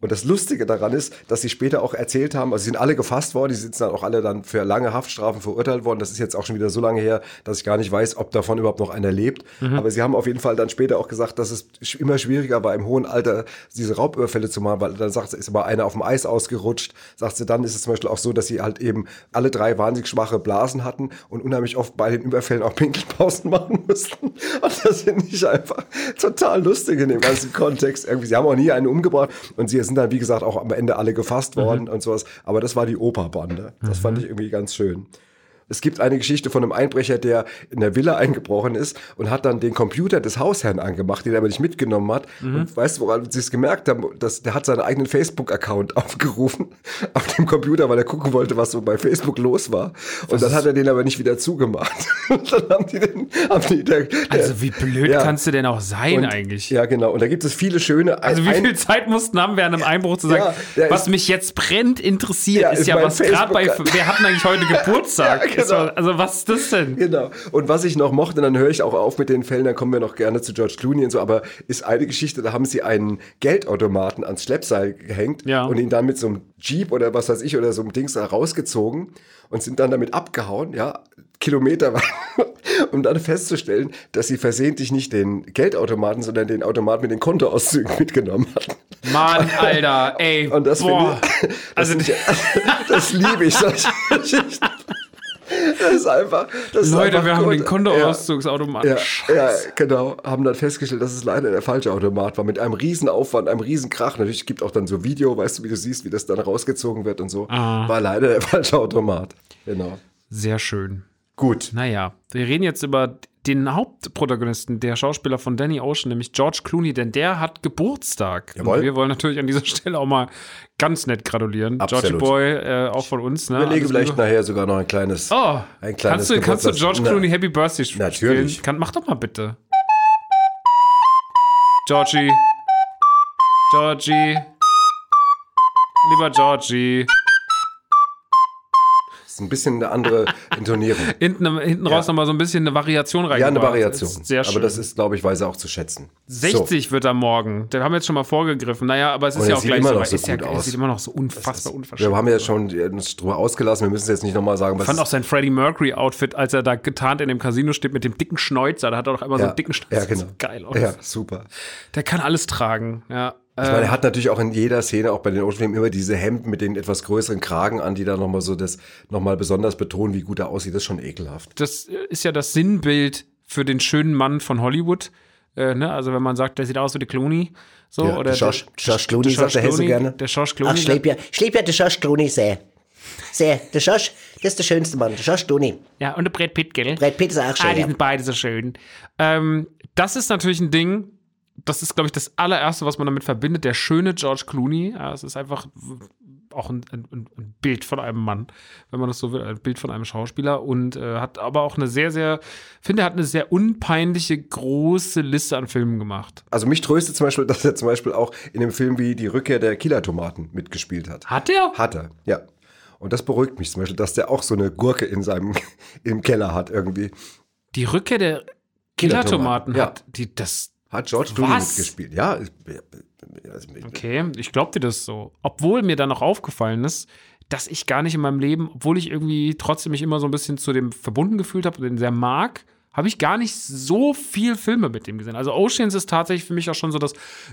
Und das Lustige daran ist, dass sie später auch erzählt haben, also sie sind alle gefasst worden, die sind dann auch alle dann für lange Haftstrafen verurteilt worden. Das ist jetzt auch schon wieder so lange her, dass ich gar nicht weiß, ob davon überhaupt noch einer lebt. Aber sie haben auf jeden Fall dann später auch gesagt, dass es immer schwieriger war, im hohen Alter diese Raubüberfälle zu machen, weil dann sagt sie, ist aber einer auf dem Eis ausgerutscht. Sagt sie, dann ist es zum Beispiel auch so, dass sie halt eben alle drei wahnsinnig schwache Blasen hatten und unheimlich oft bei den Überfällen auch Pinkelpausen machen mussten. Und das finde ich einfach total lustig in dem ganzen Kontext. Irgendwie, sie haben auch nie einen umgebracht und sie sind dann, wie gesagt, auch am Ende alle gefasst worden und sowas. Aber das war die Opa-Bande. Das fand ich irgendwie ganz schön. Es gibt eine Geschichte von einem Einbrecher, der in der Villa eingebrochen ist und hat dann den Computer des Hausherrn angemacht, den er aber nicht mitgenommen hat. Und weißt du, woran sie es gemerkt haben? Dass, der hat seinen eigenen Facebook-Account aufgerufen auf dem Computer, weil er gucken wollte, was so bei Facebook los war. Und dann hat er den aber nicht wieder zugemacht. Und dann haben die den, haben die der, der, Also, wie blöd Ja. kannst du denn auch sein und, eigentlich? Ja, genau. Und da gibt es viele schöne. Also wie viel Zeit mussten haben während einem Einbruch zu sagen, Ja, was ist- mich jetzt brennt interessiert, ist ja was gerade bei, wer hat denn eigentlich heute Geburtstag? Ja, genau. Also was ist das denn? Genau. Und was ich noch mochte, dann höre ich auch auf mit den Fällen, dann kommen wir noch gerne zu George Clooney und so, aber ist eine Geschichte, da haben sie einen Geldautomaten ans Schleppseil gehängt Ja. und ihn dann mit so einem Jeep oder was weiß ich oder so einem Dings da rausgezogen und sind dann damit abgehauen, ja, Kilometer weit, um dann festzustellen, dass sie versehentlich nicht den Geldautomaten, sondern den Automaten mit den Kontoauszügen mitgenommen hatten. Mann, Alter, ey, Und das boah. finde ich, das, Also- ja- das liebe ich, solche Geschichten. Das ist einfach, das ist Leute, einfach wir haben gut. den Kontoauszugsautomaten. Ja, ja, genau. Haben dann festgestellt, dass es leider der falsche Automat war. Mit einem riesen Aufwand, einem riesen Krach. Natürlich gibt auch dann so Video, weißt du, wie du siehst, wie das dann rausgezogen wird und so. Ah. War leider der falsche Automat. Genau. Sehr schön. Gut. Naja, wir reden jetzt über den Hauptprotagonisten, der Schauspieler von Danny Ocean, nämlich George Clooney, denn der hat Geburtstag. Jawohl. Und wir wollen natürlich an dieser Stelle auch mal ganz nett gratulieren. Absolut. George Boy, äh, auch von uns. Ne? Legen Alles vielleicht Liebe. nachher sogar noch ein kleines. Oh, ein kleines kannst du, kannst du George Na, Clooney Happy Birthday spielen? Natürlich. Kann, mach doch mal bitte. Georgie. Georgie. lieber Georgie. Das ist ein bisschen eine andere Intonierung. Hinten, hinten raus nochmal so ein bisschen eine Variation rein. Ja, eine Variation. Sehr schön. Aber das ist, glaube ich, weiß er auch zu schätzen. 60 wird er morgen. Den haben wir jetzt schon mal vorgegriffen. Naja, aber es ist ja auch gleich so. so ist ja, gut aus. sieht immer noch so unfassbar unverschämt. Wir haben ja schon uns drüber ausgelassen. Wir müssen es jetzt nicht nochmal sagen. Ich fand auch sein Freddie Mercury-Outfit, als er da getarnt in dem Casino steht mit dem dicken Schnäuzer. Da hat er doch immer so ja, einen dicken Schnäuzer. ja, Das genau. sieht geil aus. Ja, super. Der kann alles tragen. Ja. Ich meine, er hat natürlich auch in jeder Szene, auch bei den Ocean-Filmen, immer diese Hemden mit den etwas größeren Kragen an, die da nochmal so das nochmal besonders betonen, wie gut er aussieht. Das ist schon ekelhaft. das ist ja das Sinnbild für den schönen Mann von Hollywood. Äh, ne? Also wenn man sagt, der sieht aus wie der Clooney. So, Ja, oder der Josh- Josh Clooney der sagt der Hesse gerne. Der Josh Clooney. Ach, ich liebe ja, ich lieb ja den Josh Clooney sehr. Sehr. Der Josh, das ist der schönste Mann. Der Josh Clooney. ja, und der Brad Pitt, gell? Brad Pitt ist auch Ah, schön. die ja. sind beide so schön. Ähm, das ist natürlich ein Ding, das ist, glaube ich, das allererste, was man damit verbindet. Der schöne George Clooney. Ja, es ist einfach auch ein, ein, ein Bild von einem Mann, wenn man das so will, ein Bild von einem Schauspieler und äh, hat aber auch eine sehr, sehr, finde, er hat eine sehr unpeinliche, große Liste an Filmen gemacht. Also mich tröstet zum Beispiel, dass er zum Beispiel auch in dem Film wie Die Rückkehr der Killer-Tomaten mitgespielt hat. Hat er? Hat er, ja. Und das beruhigt mich zum Beispiel, dass der auch so eine Gurke in seinem im Keller hat irgendwie. Die Rückkehr der Killer-Tomaten, Killer-Tomaten ja. hat die das. Hat George Clooney mitgespielt. Ja. also, Okay, ich glaub dir das so. Obwohl mir dann noch aufgefallen ist, dass ich gar nicht in meinem Leben, obwohl ich irgendwie trotzdem mich immer so ein bisschen zu dem verbunden gefühlt habe und den sehr mag, habe ich gar nicht so viel Filme mit dem gesehen. Also Oceans ist tatsächlich für mich auch schon so das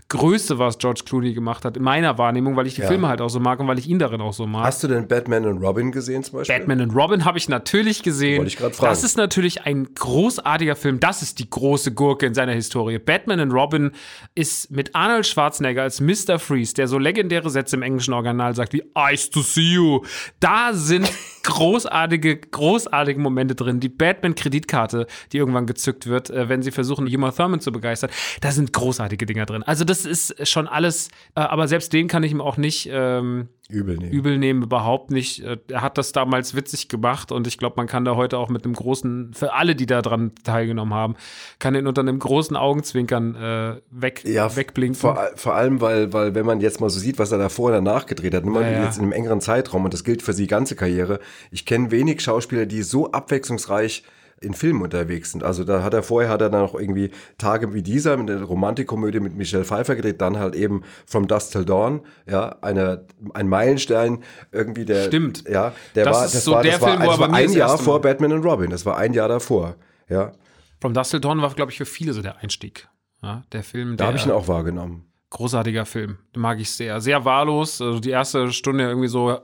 Größte, was George Clooney gemacht hat, in meiner Wahrnehmung, weil ich die Ja. Filme halt auch so mag und weil ich ihn darin auch so mag. Hast du denn Batman und Robin gesehen zum Beispiel? Batman und Robin habe ich natürlich gesehen. Wollte ich grad fragen. Das ist natürlich ein großartiger Film. Das ist die große Gurke in seiner Historie. Batman und Robin ist mit Arnold Schwarzenegger als Mr. Freeze, der so legendäre Sätze im englischen Original sagt wie Ice to see you. Da sind großartige, großartige Momente drin. Die Batman-Kreditkarte, die irgendwann gezückt wird, äh, wenn sie versuchen, Uma Thurman zu begeistern. Da sind großartige Dinger drin. Also das ist schon alles, äh, aber selbst den kann ich ihm auch nicht ähm, Übel nehmen. übel nehmen, überhaupt nicht. Äh, Er hat das damals witzig gemacht und ich glaube, man kann da heute auch mit einem großen, für alle, die da dran teilgenommen haben, kann den unter einem großen Augenzwinkern äh, weg, Ja, wegblinken. Vor, vor allem, weil, weil, wenn man jetzt mal so sieht, was er davor und danach gedreht hat, nur mal Ja, ja. jetzt in einem engeren Zeitraum, und das gilt für die ganze Karriere, ich kenne wenig Schauspieler, die so abwechslungsreich in Filmen unterwegs sind. Also da hat er vorher hat er dann noch irgendwie Tage wie dieser mit der Romantikkomödie mit Michelle Pfeiffer gedreht, dann halt eben From Dusk Till Dawn, ja, eine, ein Meilenstein irgendwie der Stimmt. ja, der Das war ist das so war, der das war, Film, wo er das war mir ein Jahr vor Batman und Robin, das war ein Jahr davor, ja. From Dust Till Dawn war, glaube ich, für viele so der Einstieg. Ja, der Film, Da habe ich ihn auch wahrgenommen. großartiger Film. Den mag ich sehr. Sehr wahllos. Also die erste Stunde irgendwie so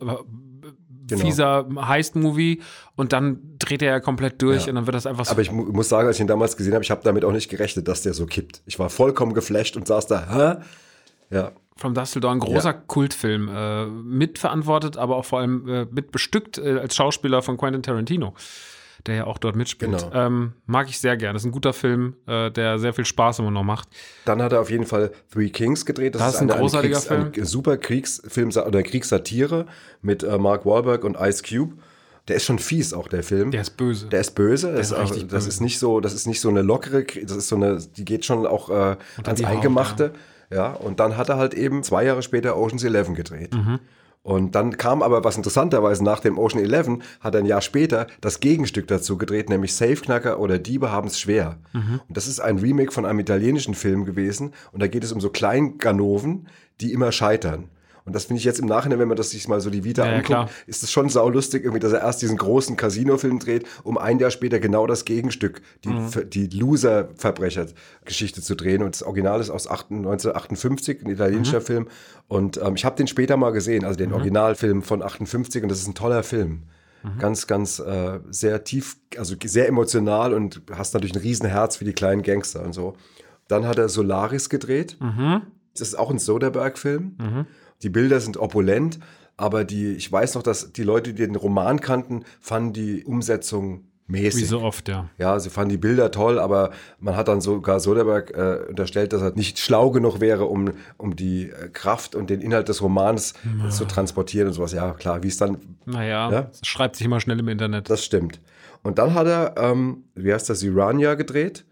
Genau. fieser Heist-Movie und dann dreht er ja komplett durch Ja. und dann wird das einfach so. Aber ich mu muss sagen, als ich ihn damals gesehen habe, ich habe damit auch nicht gerechnet, dass der so kippt. Ich war vollkommen geflasht und saß da, hä? Ja, From Dust Till Dawn, großer Ja. Kultfilm. Äh, mitverantwortet, aber auch vor allem äh, mitbestückt äh, als Schauspieler von Quentin Tarantino, der ja auch dort mitspielt. Genau. Ähm, mag ich sehr gern. Das ist ein guter Film, äh, der sehr viel Spaß immer noch macht. dann hat er auf jeden Fall Three Kings gedreht. Das ist ein großartiger Kriegs, Ein super Kriegsfilm oder Kriegssatire mit äh, Mark Wahlberg und Ice Cube. Der ist schon fies, auch der Film. Der ist böse. Der ist böse. Das ist auch, das böse. ist nicht so, das ist nicht so eine lockere, das ist so eine, die geht schon auch äh, ans die Haut, Eingemachte. Ja. und dann hat er halt eben zwei Jahre später Ocean's Eleven gedreht. Mhm. Und dann kam aber, was interessanterweise nach dem Ocean Eleven, hat ein Jahr später das Gegenstück dazu gedreht, nämlich Safeknacker oder Diebe haben's schwer. Mhm. Und das ist ein Remake von einem italienischen Film gewesen. Und da geht es um so Kleinganoven, die immer scheitern. Und das finde ich jetzt im Nachhinein, wenn man das sich mal so die Vita Ja, ja, anguckt, klar. ist es schon saulustig, irgendwie, dass er erst diesen großen Casino-Film dreht, um ein Jahr später genau das Gegenstück, die, Mhm. die Loser-Verbrecher-Geschichte zu drehen. Und das Original ist aus 8 1958, ein italienischer Mhm. Film. Und ähm, ich habe den später mal gesehen, also den Originalfilm von 58, und das ist ein toller Film. Mhm. Ganz, ganz äh, sehr tief, also sehr emotional und hast natürlich ein Riesenherz für die kleinen Gangster und so. Dann hat er Solaris gedreht. Mhm. Das ist auch ein Soderbergh-Film. Die Bilder sind opulent, aber die, ich weiß noch, dass die Leute, die den Roman kannten, fanden die Umsetzung mäßig. Wie so oft, ja. Ja, sie fanden die Bilder toll, aber man hat dann sogar Soderbergh äh, unterstellt, dass er nicht schlau genug wäre, um, um die äh, Kraft und den Inhalt des Romans zu transportieren und sowas. Ja, klar, wie es dann, Naja, Ja? es schreibt sich immer schnell im Internet. das stimmt. Und dann hat er, ähm, wie heißt das, Irania gedreht.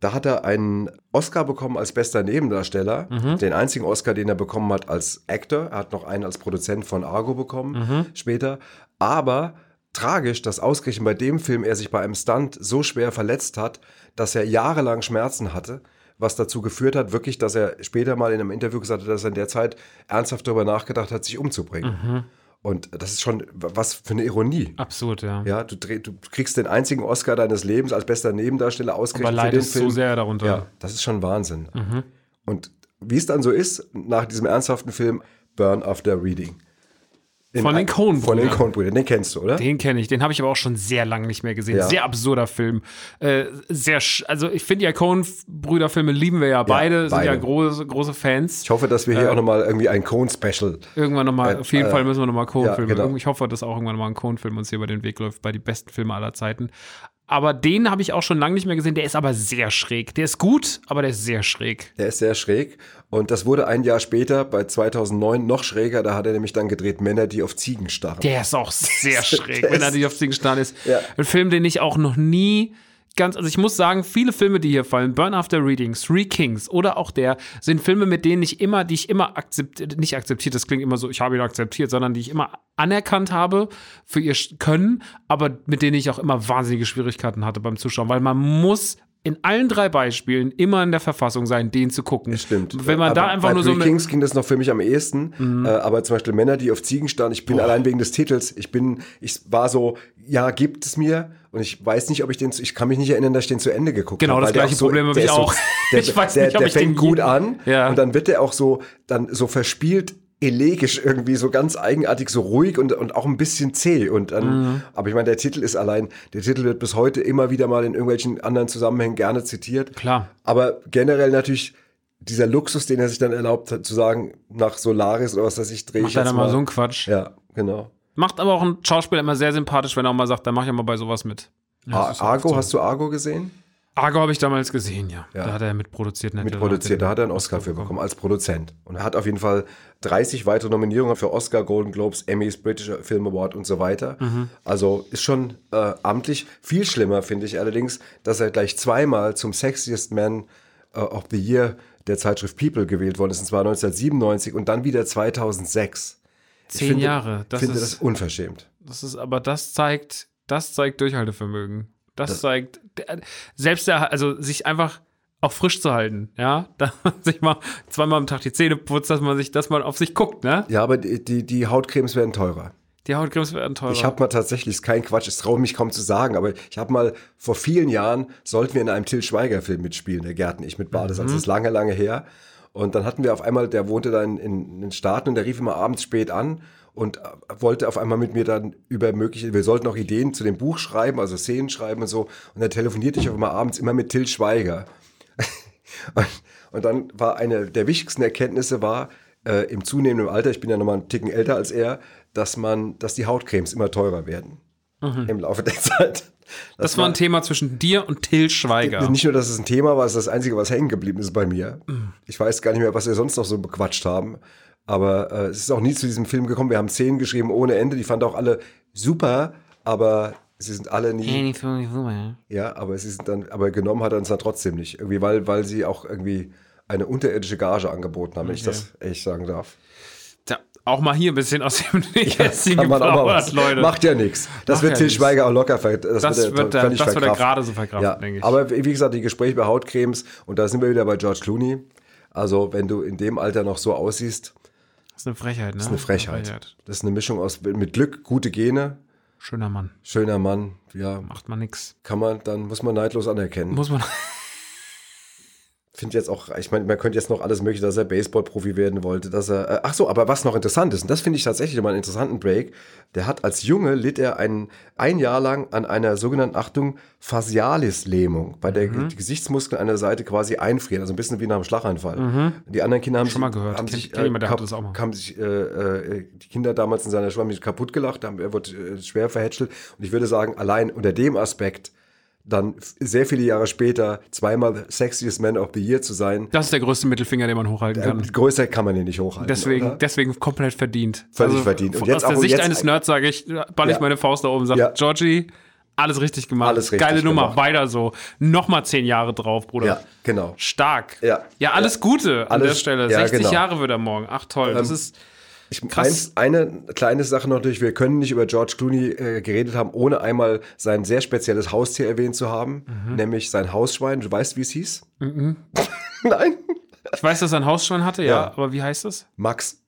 Da hat er einen Oscar bekommen als bester Nebendarsteller. Den einzigen Oscar, den er bekommen hat als Actor. Er hat noch einen als Produzent von Argo bekommen später. Aber tragisch, dass ausgerechnet bei dem Film er sich bei einem Stunt so schwer verletzt hat, dass er jahrelang Schmerzen hatte. Was dazu geführt hat, wirklich, dass er später mal in einem Interview gesagt hat, dass er in der Zeit ernsthaft darüber nachgedacht hat, sich umzubringen. Und das ist schon was für eine Ironie. Absurd, ja. Ja, du, dreh- du kriegst den einzigen Oscar deines Lebens als bester Nebendarsteller Aber ausgerechnet den leidest so sehr darunter. Ja, das ist schon Wahnsinn. Und wie es dann so ist, nach diesem ernsthaften Film Burn After Reading. In Von den Coen-Brüdern. Von den Coen-Brüdern, den kennst du, oder? Den kenne ich, den habe ich aber auch schon sehr lange nicht mehr gesehen. Ja. Sehr absurder Film. Äh, sehr, also ich finde ja Coen-Brüder-Filme lieben wir ja beide, sind ja beide. große, große Fans. Ich hoffe, dass wir hier auch nochmal irgendwie ein Coen-Special. Irgendwann nochmal, Äh, auf jeden äh, Fall müssen wir nochmal Coen-Filme. ja, genau. Ich hoffe, dass auch irgendwann mal ein Coen-Film uns hier über den Weg läuft, bei die besten Filme aller Zeiten. Aber den habe ich auch schon lange nicht mehr gesehen. Der ist aber sehr schräg. Der ist gut, aber der ist sehr schräg. Der ist sehr schräg. Und das wurde ein Jahr später, bei 2009, noch schräger. Da hat er nämlich dann gedreht Männer, die auf Ziegen starren. Der ist auch sehr schräg, er ist- nicht auf Ziegen starren ist. Ja. Ein Film, den ich auch noch nie ganz, also ich muss sagen, viele Filme, die hier fallen, Burn After Reading, Three Kings oder auch der, sind Filme, mit denen ich immer, die ich immer akzeptiert, nicht akzeptiert, das klingt immer so, ich habe ihn akzeptiert, sondern die ich immer anerkannt habe für ihr Können, aber mit denen ich auch immer wahnsinnige Schwierigkeiten hatte beim Zuschauen, weil man muss in allen drei Beispielen immer in der Verfassung sein, den zu gucken. Stimmt. Wenn man aber da einfach bei nur so Three eine, Mhm. Kings ging das noch für mich am ehesten. Äh, aber zum Beispiel Männer, die auf Ziegen starren, ich bin allein wegen des Titels, ich bin, ich war so, ja, gibt es mir. Und ich weiß nicht, ob ich den, zu- ich kann mich nicht erinnern, dass ich den zu Ende geguckt Genau, habe. das weil der gleiche so- Problem habe ich so- auch. Der, Ich weiß der, nicht, ob der ich den fängt gut an Ja. und dann wird der auch so, dann so verspielt elegisch irgendwie so ganz eigenartig, so ruhig und, und auch ein bisschen zäh. Und dann, Mhm. aber ich meine, der Titel ist allein, der Titel wird bis heute immer wieder mal in irgendwelchen anderen Zusammenhängen gerne zitiert. Klar. Aber generell natürlich dieser Luxus, den er sich dann erlaubt hat, zu sagen, nach Solaris oder was weiß ich, drehe ich jetzt dann mal so einen Quatsch. Ja, genau. Macht aber auch ein Schauspieler immer sehr sympathisch, wenn er auch mal sagt, dann mach ich ja mal bei sowas mit. Ja, Argo, so. hast du Argo gesehen? Argo habe ich damals gesehen, ja. Ja. Da hat er mitproduziert. Mitproduziert, da hat er einen Oscar für bekommen als Produzent. Und er hat auf jeden Fall 30 weitere Nominierungen für Oscar, Golden Globes, Emmys, British Film Award und so weiter. Mhm. Also ist schon äh, amtlich. Viel schlimmer finde ich allerdings, dass er gleich zweimal zum Sexiest Man äh, of the Year der Zeitschrift People gewählt worden ist, und zwar 1997 und dann wieder 2006. Ich Zehn finde- Jahre. Das finde ist, das unverschämt. das ist, aber das zeigt, das zeigt Durchhaltevermögen. Das, zeigt, der, selbst der, also sich einfach auch frisch zu halten, ja, dass man sich mal zweimal am Tag die Zähne putzt, dass man sich, dass man auf sich guckt, ne? Ja, aber die, die, die Hautcremes werden teurer. Die Hautcremes werden teurer. Ich habe mal tatsächlich, ist kein Quatsch, es traue mich kaum zu sagen, aber ich habe mal vor vielen Jahren, sollten wir in einem Till Schweiger-Film mitspielen, der Gärten, ich mit Bades, das ist lange, lange her. Und dann hatten wir auf einmal, der wohnte dann in, den Staaten und der rief immer abends spät an und äh, wollte auf einmal mit mir dann über mögliche, wir sollten auch Ideen zu dem Buch schreiben, also Szenen schreiben und so. Und dann telefonierte ich auf einmal abends immer mit Till Schweiger. Und, und dann war eine der wichtigsten Erkenntnisse war, äh, im zunehmenden Alter, ich bin ja noch mal einen Ticken älter als er, dass man, dass die Hautcremes immer teurer werden im Laufe der Zeit. Das war ein Thema zwischen dir und Till Schweiger. Nicht nur, dass es ein Thema war, es ist das Einzige, was hängen geblieben ist bei mir. Ich weiß gar nicht mehr, was wir sonst noch so bequatscht haben. Aber äh, es ist auch nie zu diesem Film gekommen. Wir haben Szenen geschrieben ohne Ende. Die fanden auch alle super, aber sie sind alle nie. Ja, aber sie sind dann, aber genommen hat er uns dann trotzdem nicht. Irgendwie, weil, weil sie auch irgendwie eine unterirdische Gage angeboten haben, wenn ich das echt sagen darf. Auch mal hier ein bisschen aus dem Nähkästchen mal geplaudert. Leute. Macht ja nichts. Das Macht wird ja Til nichts. Schweiger auch locker ver das, Das wird wird er- das wird er verkraften. gerade so verkraften, ja. denke ich. Aber wie gesagt, die Gespräche bei Hautcremes, und da sind wir wieder bei George Clooney. Also, wenn du in dem Alter noch so aussiehst, Das ist eine Frechheit, ne? Das ist eine Frechheit. Das ist eine Mischung aus mit Glück, gute Gene, Schöner Mann. schöner Mann, ja, Macht man nix. kann man, dann muss man neidlos anerkennen. Muss man. finde jetzt auch, ich meine, man könnte jetzt noch alles mögliche, dass er Baseball-Profi werden wollte, dass er, äh, ach so, aber was noch interessant ist, und das finde ich tatsächlich mal einen interessanten Break, der hat als Junge litt er ein, ein Jahr lang an einer sogenannten, Achtung, Facialis-Lähmung, bei der Mhm. die Gesichtsmuskeln an der Seite quasi einfrieren, also ein bisschen wie nach einem Schlaganfall. Die anderen Kinder haben Mhm. Schon mal gehört. Haben sich, kennt jemand, das auch mal. haben sich äh, äh, die Kinder damals in seiner Schule haben sich kaputt gelacht, haben, er wurde äh, schwer verhätschelt und ich würde sagen, allein unter dem Aspekt dann sehr viele Jahre später zweimal Sexiest Man of the Year zu sein, Das ist der größte Mittelfinger, den man hochhalten kann. äh, größer kann man den nicht hochhalten. Deswegen, oder? deswegen komplett verdient. Völlig verdient. Und jetzt aus der Sicht jetzt- eines Nerds sage ich, ball ich Ja. meine Faust da oben und sage, Ja. Georgie, alles richtig gemacht. Alles richtig Geile Nummer, gemacht. weiter so. Nochmal zehn Jahre drauf, Bruder. Ja, genau. Stark. Ja. ja alles Gute an Alles- der Stelle. ja, 60 genau. Jahre wird er morgen. Ach toll, das Ähm, ist Ich, Krass. eins, eine kleine Sache noch natürlich, wir können nicht über George Clooney äh, geredet haben, ohne einmal sein sehr spezielles Haustier erwähnt zu haben, Mhm. nämlich sein Hausschwein. Du weißt, wie es hieß? Nein? Ich weiß, dass er ein Hausschwein hatte, ja, Ja. aber wie heißt das? Max.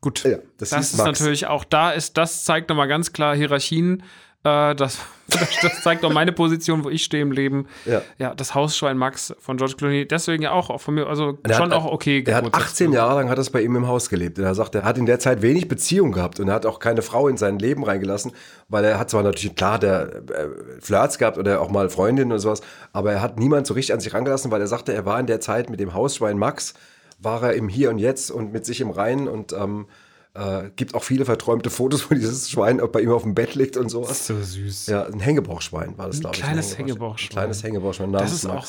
Gut. Ja, das das hieß ist Max. natürlich auch da ist, das zeigt nochmal ganz klar Hierarchien. Äh, das, das zeigt auch meine Position, wo ich stehe im Leben. Ja. das Hausschwein Max von George Clooney, deswegen ja auch, auch von mir, also Er schon hat- auch okay. Er hat Geburtstags- 18 Jahre lang hat das bei ihm im Haus gelebt. Und er sagt, er hat in der Zeit wenig Beziehung gehabt und er hat auch keine Frau in sein Leben reingelassen, weil er hat zwar natürlich, klar, der äh, Flirts gehabt oder auch mal Freundinnen und sowas, aber er hat niemand so richtig an sich rangelassen, weil er sagte, er war in der Zeit mit dem Hausschwein Max, war er im Hier und Jetzt und mit sich im Reinen und ähm, äh, gibt auch viele verträumte Fotos, wo dieses Schwein bei ihm auf dem Bett liegt und sowas. so süß. Ja, ein Hängebauchschwein war das, glaube ich. kleines Ein Hängebauchschwein. Ein kleines Hängebauchschwein Das ist auch,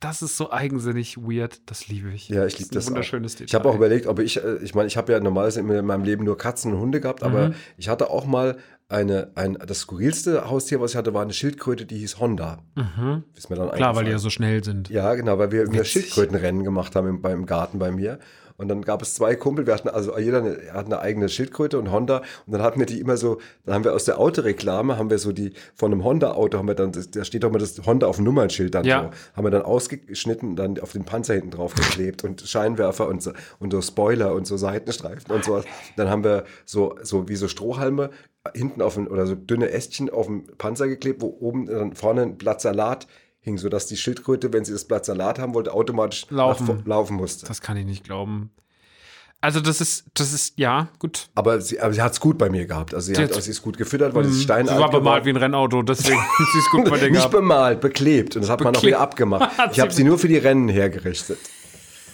das ist so eigensinnig weird, das liebe ich. Ja, ich liebe ist das. ein wunderschönes auch. Detail. Ich habe auch überlegt, ob ich, äh, ich meine, ich habe ja normalerweise in meinem Leben nur Katzen und Hunde gehabt, aber Mhm. ich hatte auch mal eine, ein, das skurrilste Haustier, was ich hatte, war eine Schildkröte, die hieß Honda. Ist mir dann Mhm. Klar, weil die ja so schnell sind. Ja, genau, weil wir Witzig. Schildkrötenrennen gemacht haben im, beim Garten bei mir. Und dann gab es zwei Kumpel, wir hatten also jeder eine, hat eine eigene Schildkröte und Honda. Und dann hatten wir die immer so, dann haben wir aus der Autoreklame, haben wir so die, von einem Honda-Auto haben wir dann, da steht doch immer das Honda auf dem Nummernschild dann Ja. so, haben wir dann ausgeschnitten und dann auf den Panzer hinten drauf geklebt und Scheinwerfer und so, und so Spoiler und so Seitenstreifen und sowas. Dann haben wir so, so wie so Strohhalme hinten auf den, oder so dünne Ästchen auf dem Panzer geklebt, wo oben dann vorne ein Blatt Salat hing, sodass die Schildkröte, wenn sie das Blatt Salat haben wollte, automatisch Laufen. Laufen musste. Das kann ich nicht glauben. Also das ist, das ist, ja, gut. aber sie, aber sie hat es gut bei mir gehabt. Also sie, Sie hat, hat's- sie ist gut gefüttert, weil sie ist Sie steinalt war bemalt wie ein Rennauto, deswegen sie ist gut bei dir Nicht gehabt. bemalt, beklebt. Und das hat man auch Beklebt. wieder abgemacht. Ich habe sie sie nur für die Rennen hergerichtet.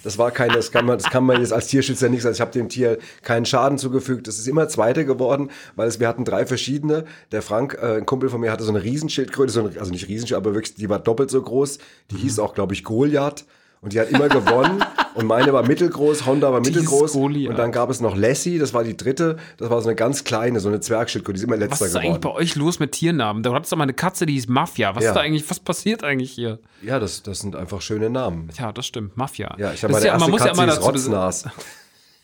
Das war keine, das kann man, das kann man jetzt als Tierschützer nicht sagen. Ich habe dem Tier keinen Schaden zugefügt. Es ist immer Zweiter geworden, weil es, wir hatten drei verschiedene. Der Frank, äh, ein Kumpel von mir, hatte so eine Riesenschildkröte, so eine, also nicht Riesenschildkröte, aber wirklich, die war doppelt so groß. Die hieß auch, glaube ich, Goliath. Und die hat immer gewonnen. Und meine war mittelgroß, Honda war mittelgroß. ist. Und dann gab es noch Lassie, das war die dritte. Das war so eine ganz kleine, so eine Zwergschildkröte. Die ist immer Was letzter ist eigentlich geworden. bei euch los mit Tiernamen? Da hattest doch mal eine Katze, die hieß Mafia. Was Ja. ist da eigentlich, was passiert eigentlich hier? Ja, das, das sind einfach schöne Namen. Ja, das stimmt, Mafia. Ja, ich habe ist meine ja, man erste muss ja Katze, immer die ist dazu.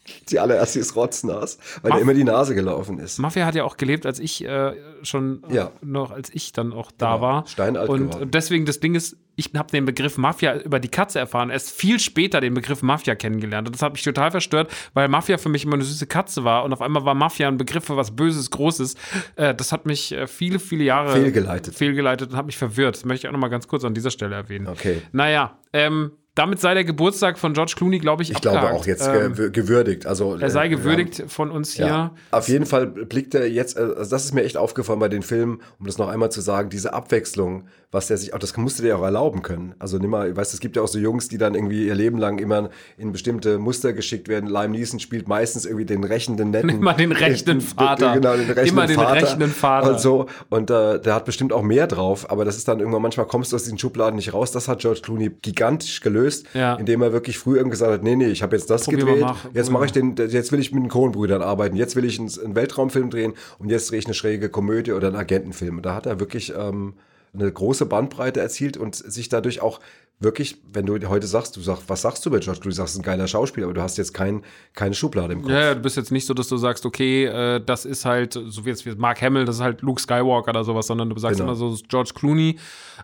Die allererste ist Rotznass, weil Maf- der immer die Nase gelaufen ist. Mafia hat ja auch gelebt, als ich äh, schon Ja. noch, als ich dann auch da Genau, war. steinalt und geworden. deswegen das Ding ist, ich habe den Begriff Mafia über die Katze erfahren, erst viel später den Begriff Mafia kennengelernt. Und das hat mich total verstört, weil Mafia für mich immer eine süße Katze war und auf einmal war Mafia ein Begriff für was Böses, Großes. Äh, das hat mich äh, viele, viele Jahre Fehlgeleitet. fehlgeleitet und hat mich verwirrt. Das möchte ich auch noch mal ganz kurz an dieser Stelle erwähnen. Okay. Naja, ähm, damit sei der Geburtstag von George Clooney, glaube ich, Ich glaube abgehakt. auch jetzt Ähm, gewür- gewürdigt. Also, er sei äh, gewürdigt von uns hier. Ja, auf jeden Fall blickt er jetzt, äh, also das ist mir echt aufgefallen bei den Filmen, um das noch einmal zu sagen, diese Abwechslung, was der sich, auch das musste der auch erlauben können. Also nimm mal, weißt du, es gibt ja auch so Jungs, die dann irgendwie ihr Leben lang immer in bestimmte Muster geschickt werden. Lime Neeson spielt meistens irgendwie den rächenden netten. Immer den rächenden Vater. Genau, den rächenden Immer den Vater. rächenden Vater. Und so. Und äh, der hat bestimmt auch mehr drauf, aber das ist dann irgendwann, manchmal kommst du aus diesen Schubladen nicht raus. Das hat George Clooney gigantisch gelöst, Ja. indem er wirklich früh irgendwann gesagt hat, nee, nee, ich habe jetzt das Probier gedreht, nach. jetzt mache ich den, jetzt will ich mit den Coen-Brüdern arbeiten, jetzt will ich einen, einen Weltraumfilm drehen und jetzt drehe ich eine schräge Komödie oder einen Agentenfilm. Und da hat er wirklich ähm, eine große Bandbreite erzielt und sich dadurch auch wirklich, wenn du heute sagst, du sagst, was sagst du über George Clooney? Du sagst, ein geiler Schauspieler, aber du hast jetzt kein, keine Schublade im Kopf. Ja, ja, du bist jetzt nicht so, dass du sagst, okay, äh, das ist halt, so wie jetzt wie Mark Hamill, das ist halt Luke Skywalker oder sowas, sondern du sagst Genau. immer so George Clooney.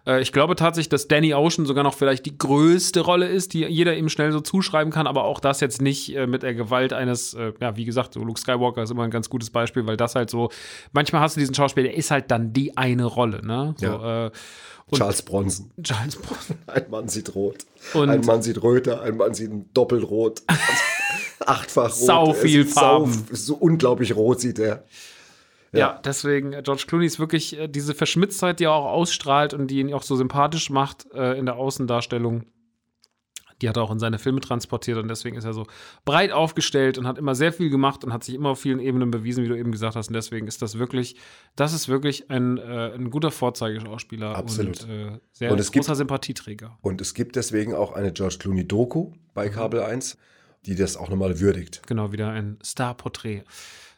Äh, ich glaube tatsächlich, dass Danny Ocean sogar noch vielleicht die größte Rolle ist, die jeder ihm schnell so zuschreiben kann, aber auch das jetzt nicht äh, mit der Gewalt eines, äh, ja, wie gesagt, so Luke Skywalker ist immer ein ganz gutes Beispiel, weil das halt so, manchmal hast du diesen Schauspieler, der ist halt dann die eine Rolle, ne? So, äh, und Charles Bronson. Charles Bronson. Ein Mann sieht rot. Und- ein Mann sieht röter, ein Mann sieht doppelt rot. Achtfach rot. Sau viel Farben. Sau, so unglaublich rot sieht er. Ja, deswegen, äh, George Clooney ist wirklich äh, diese Verschmitztheit, die er auch ausstrahlt und die ihn auch so sympathisch macht äh, in der Außendarstellung. Die hat er auch in seine Filme transportiert und deswegen ist er so breit aufgestellt und hat immer sehr viel gemacht und hat sich immer auf vielen Ebenen bewiesen, wie du eben gesagt hast. Und deswegen ist das wirklich, das ist wirklich ein, äh, ein guter Vorzeigeschauspieler Absolut. und äh, sehr Und es gibt- großer Sympathieträger. Und es gibt deswegen auch eine George Clooney-Doku bei Kabel 1, die das auch nochmal würdigt. Genau, wieder ein Star-Porträt.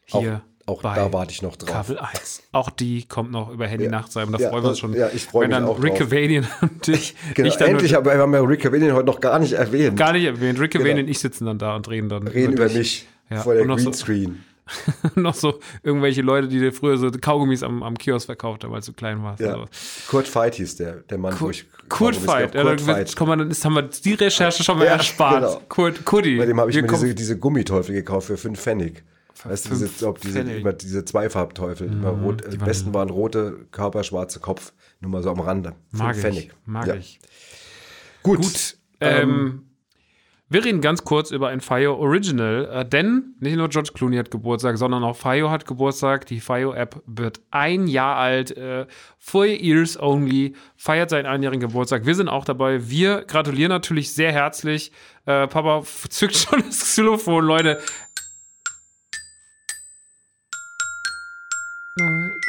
Hier. Auch bei da warte ich noch drauf. Kabel 1. Auch die kommt noch über Handy nachzuheimen. Da Ja, freuen wir uns schon. ja, ich freu Wenn mich dann auch Rick drauf. Cavanian und ich, Genau, ich dann endlich, aber wir haben ja Rick Cavanian heute noch gar nicht erwähnt. gar nicht erwähnt. Rick Cavanian Genau. und ich sitzen dann da und reden dann. Reden über dich. mich Ja, vor der noch so- Greenscreen. noch so irgendwelche Leute, die dir früher so Kaugummis am, am Kiosk verkauft haben, als du klein warst. Ja. Also. Kurt Veit hieß der, der Mann, wo ich. Kurt. Ja, Kurt dann, Veit. komm mal, dann ist, haben wir die Recherche schon mal Ja, erspart. genau. Kurt, Kuddy. Bei dem habe ich Wir mir diese, diese Gummiteufel gekauft für 5 Pfennig. Weißt du, diese, fünf ob diese. Mhm, immer diese Zweifarbteufel. Immer rot, die besten waren rote Körper, schwarze Kopf. Nur mal so am Rande. Fünf Mag Pfennig. ich. Mag Ja. ich. Gut. Gut. Ähm, wir reden ganz kurz über ein FIO Original, äh, denn nicht nur George Clooney hat Geburtstag, sondern auch FIO hat Geburtstag. Die FIO-App wird ein Jahr alt, äh, four years only, feiert seinen einjährigen Geburtstag. Wir sind auch dabei. Wir gratulieren natürlich sehr herzlich. Äh, Papa zückt schon das Xylophon, Leute.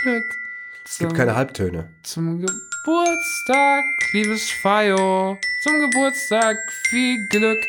Glück. Es gibt keine Halbtöne. Zum Geburtstag, liebes Fio. Zum Geburtstag viel Glück.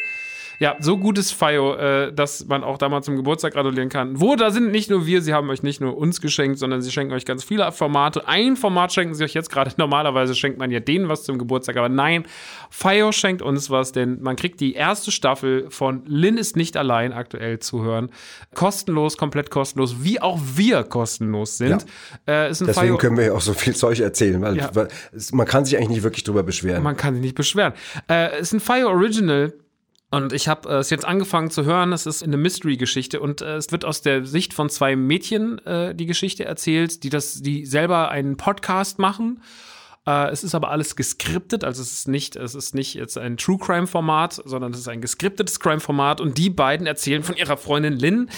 Ja, so gutes Fio, äh, dass man auch da mal zum Geburtstag gratulieren kann. Wo, da sind nicht nur wir, sie haben euch nicht nur uns geschenkt, sondern sie schenken euch ganz viele Formate. Ein Format schenken sie euch jetzt gerade. Normalerweise schenkt man ja denen was zum Geburtstag, aber nein, Fio schenkt uns was, denn man kriegt die erste Staffel von Lynn ist nicht allein aktuell zu hören. Kostenlos, komplett kostenlos, wie auch wir kostenlos sind. Äh, ist ein Deswegen Fio- können wir ja auch so viel Zeug erzählen, weil, Ja. weil man kann sich eigentlich nicht wirklich drüber beschweren. Man kann sich nicht beschweren. Äh, ist ein Fire Original. Und ich habe äh, es jetzt angefangen zu hören. Es ist eine Mystery-Geschichte und äh, es wird aus der Sicht von zwei Mädchen äh, die Geschichte erzählt, die das, die selber einen Podcast machen. Äh, es ist aber alles geskriptet, also es ist nicht, es ist nicht jetzt ein True Crime Format, sondern es ist ein geskriptetes Crime Format und die beiden erzählen von ihrer Freundin Lynn,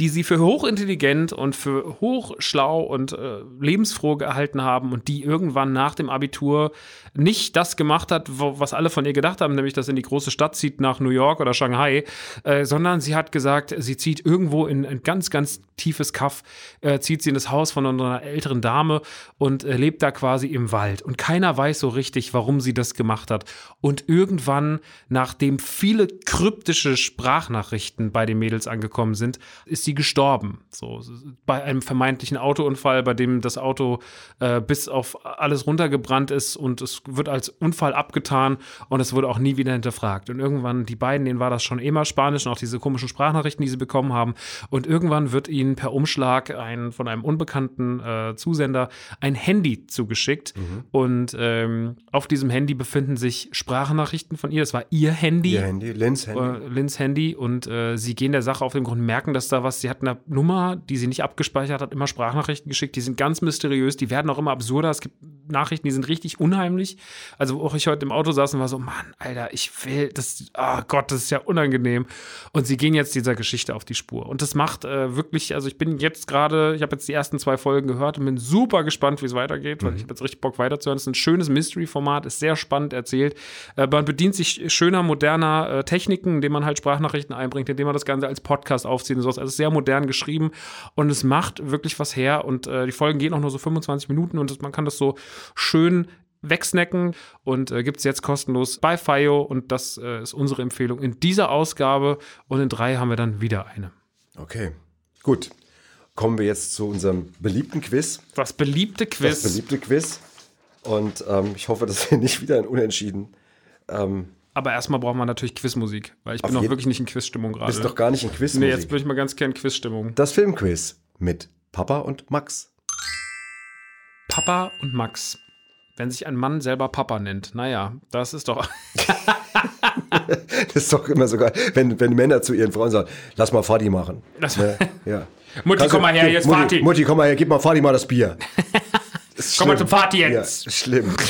die sie für hochintelligent und für hochschlau und äh, lebensfroh gehalten haben und die irgendwann nach dem Abitur nicht das gemacht hat, wo, was alle von ihr gedacht haben, nämlich dass sie in die große Stadt zieht nach New York oder Shanghai, äh, sondern sie hat gesagt, sie zieht irgendwo in ein ganz, ganz tiefes Kaff, äh, zieht sie in das Haus von einer älteren Dame und äh, lebt da quasi im Wald. Und keiner weiß so richtig, warum sie das gemacht hat. Und irgendwann, nachdem viele kryptische Sprachnachrichten bei den Mädels angekommen sind, ist sie gestorben. So, bei einem vermeintlichen Autounfall, bei dem das Auto äh, bis auf alles runtergebrannt ist und es wird als Unfall abgetan und es wurde auch nie wieder hinterfragt. Und irgendwann, die beiden, denen war das schon immer Spanisch und auch diese komischen Sprachnachrichten, die sie bekommen haben. Und irgendwann wird ihnen per Umschlag ein, von einem unbekannten äh, Zusender ein Handy zugeschickt. Und ähm, auf diesem Handy befinden sich Sprachnachrichten von ihr. Das war ihr Handy. Ihr Handy, Lins Handy. äh, Lins Handy. Und äh, sie gehen der Sache auf den Grund, merken, dass da was, sie hat eine Nummer, die sie nicht abgespeichert hat, immer Sprachnachrichten geschickt, die sind ganz mysteriös, die werden auch immer absurder, es gibt Nachrichten, die sind richtig unheimlich, also auch ich heute im Auto saß und war so, Mann, Alter, ich will, das, oh Gott, das ist ja unangenehm. Und sie gehen jetzt dieser Geschichte auf die Spur. Und das macht äh, wirklich, also ich bin jetzt gerade, ich habe jetzt die ersten zwei Folgen gehört und bin super gespannt, wie es weitergeht, weil ich habe jetzt richtig Bock weiterzuhören, es ist ein schönes Mystery-Format, ist sehr spannend erzählt, äh, man bedient sich schöner, moderner äh, Techniken, indem man halt Sprachnachrichten einbringt, indem man das Ganze als Podcast aufzieht und sowas. Also sehr modern geschrieben und es macht wirklich was her und äh, die Folgen gehen auch nur so 25 Minuten und das, man kann das so schön wegsnacken und äh, gibt es jetzt kostenlos bei FIO und das äh, ist unsere Empfehlung in dieser Ausgabe und in drei haben wir dann wieder eine. Okay, gut. Kommen wir jetzt zu unserem beliebten Quiz. Das beliebte Das Quiz. beliebte Quiz. Und ähm, ich hoffe, dass wir nicht wieder ein Unentschieden. Ähm, Aber erstmal braucht man natürlich Quizmusik, weil ich bin jeden- wirklich nicht in Quizstimmung gerade. bist doch gar nicht in Quiz. Nee, jetzt bin ich mal ganz gern Quizstimmung. das Filmquiz mit Papa und Max. Papa und Max. Wenn sich ein Mann selber Papa nennt, naja, das ist doch. Das ist doch immer so geil, wenn, wenn Männer zu ihren Frauen sagen, lass mal Fadi machen. Das- Ne? Ja. Mutti, Kannst komm mal her, jetzt Mutti, Vati. Mutti, komm mal her, gib mal Fadi mal das Bier. Ist Komm mal zum Vati jetzt. Ja, schlimm.